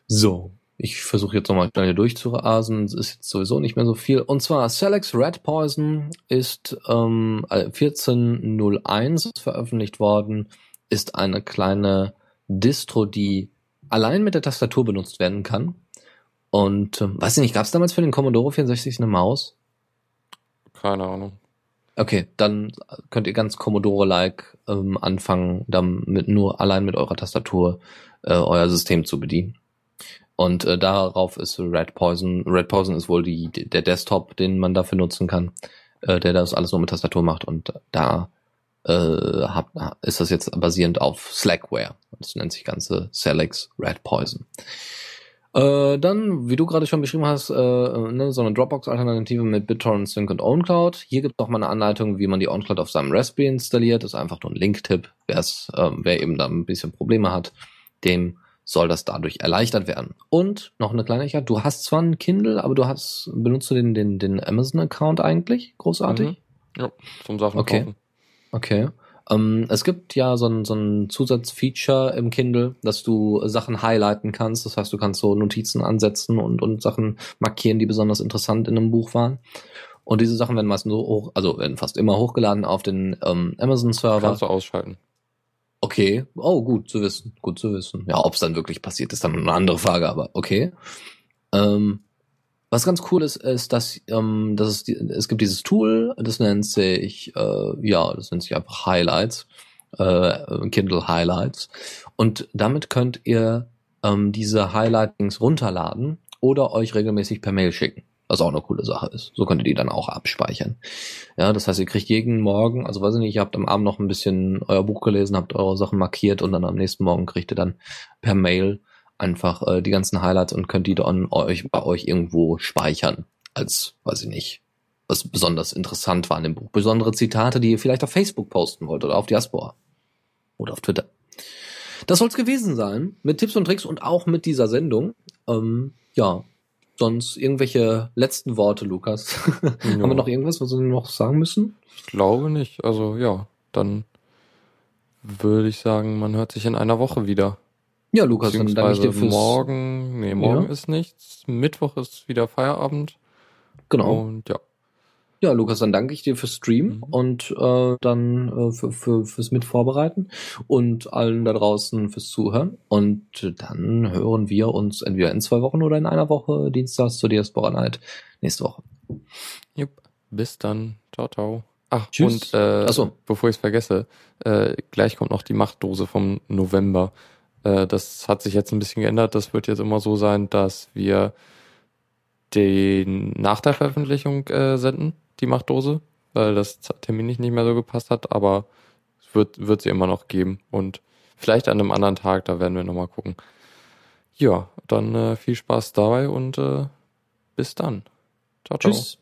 So, ich versuche jetzt nochmal schnell hier durchzurasen. Es ist jetzt sowieso nicht mehr so viel. Und zwar Selex Red Poison ist ähm, 1401 ist veröffentlicht worden, ist eine kleine Distro, die allein mit der Tastatur benutzt werden kann. Und ähm, weiß ich nicht, gab es damals für den Commodore 64 eine Maus? Keine Ahnung. Okay, dann könnt ihr ganz Commodore-like ähm, anfangen, dann mit nur allein mit eurer Tastatur äh, euer System zu bedienen. Und äh, darauf ist Red Poison. Red Poison ist wohl die, der Desktop, den man dafür nutzen kann, äh, der das alles nur mit Tastatur macht. Und da äh, hab, ist das jetzt basierend auf Slackware. Das nennt sich ganze Celex Red Poison. Äh, dann, wie du gerade schon beschrieben hast, äh, ne, so eine Dropbox-Alternative mit BitTorrent Sync und OwnCloud. Hier gibt es mal eine Anleitung, wie man die OwnCloud auf seinem Raspberry installiert. Das ist einfach nur ein Link-Tipp. Ähm, wer eben da ein bisschen Probleme hat, dem soll das dadurch erleichtert werden. Und noch eine Kleinigkeit, du hast zwar ein Kindle, aber du hast, benutzt du den, den, den Amazon-Account eigentlich? Großartig? Mhm. Ja, zum Sachen okay. kaufen. Okay. Ähm, es gibt ja so ein, so ein Zusatzfeature im Kindle, dass du Sachen highlighten kannst. Das heißt, du kannst so Notizen ansetzen und, und Sachen markieren, die besonders interessant in einem Buch waren. Und diese Sachen werden meistens so hoch, also werden fast immer hochgeladen auf den ähm, Amazon-Server. Kannst du ausschalten. Okay, oh, gut zu wissen, gut zu wissen. Ja, ob es dann wirklich passiert, ist dann eine andere Frage, aber okay. Ähm, was ganz cool ist, ist, dass, ähm, dass es, es gibt dieses Tool, das nennt sich, äh, ja, das nennt sich einfach Highlights, äh, Kindle Highlights. Und damit könnt ihr ähm, diese Highlightings runterladen oder euch regelmäßig per Mail schicken. Was auch eine coole Sache ist. So könnt ihr die dann auch abspeichern. Ja, das heißt, ihr kriegt jeden Morgen, also weiß ich nicht, ihr habt am Abend noch ein bisschen euer Buch gelesen, habt eure Sachen markiert und dann am nächsten Morgen kriegt ihr dann per Mail einfach äh, die ganzen Highlights und könnt die dann euch bei euch irgendwo speichern. Als, weiß ich nicht, was besonders interessant war in dem Buch. Besondere Zitate, die ihr vielleicht auf Facebook posten wollt oder auf Diaspora. Oder auf Twitter. Das soll's gewesen sein. Mit Tipps und Tricks und auch mit dieser Sendung. Ähm, ja, sonst irgendwelche letzten Worte, Lukas? Ja. Haben wir noch irgendwas, was wir noch sagen müssen? Ich glaube nicht. Also ja, dann würde ich sagen, man hört sich in einer Woche wieder. Ja, Lukas, dann danke ich dir fürs... Morgen, nee, morgen ja. ist nichts. Mittwoch ist wieder Feierabend. Genau. Und ja. Ja, Lukas, dann danke ich dir fürs Stream mhm. und äh, dann äh, für, für, fürs Mitvorbereiten und allen da draußen fürs Zuhören. Und dann hören wir uns entweder in zwei Wochen oder in einer Woche, Dienstags zur Diaspora Night, nächste Woche. Jupp. Bis dann. Ciao, ciao. Ach, Tschüss. und äh, Ach so. bevor ich es vergesse, äh, gleich kommt noch die Machtdose vom den nach der Veröffentlichung äh, senden, die Machtdose, weil das terminlich nicht mehr so gepasst hat, aber es wird, wird sie immer noch geben und vielleicht an einem anderen Tag, da werden wir nochmal gucken. Ja, dann äh, viel Spaß dabei und äh, bis dann. Ciao, ciao. Tschüss.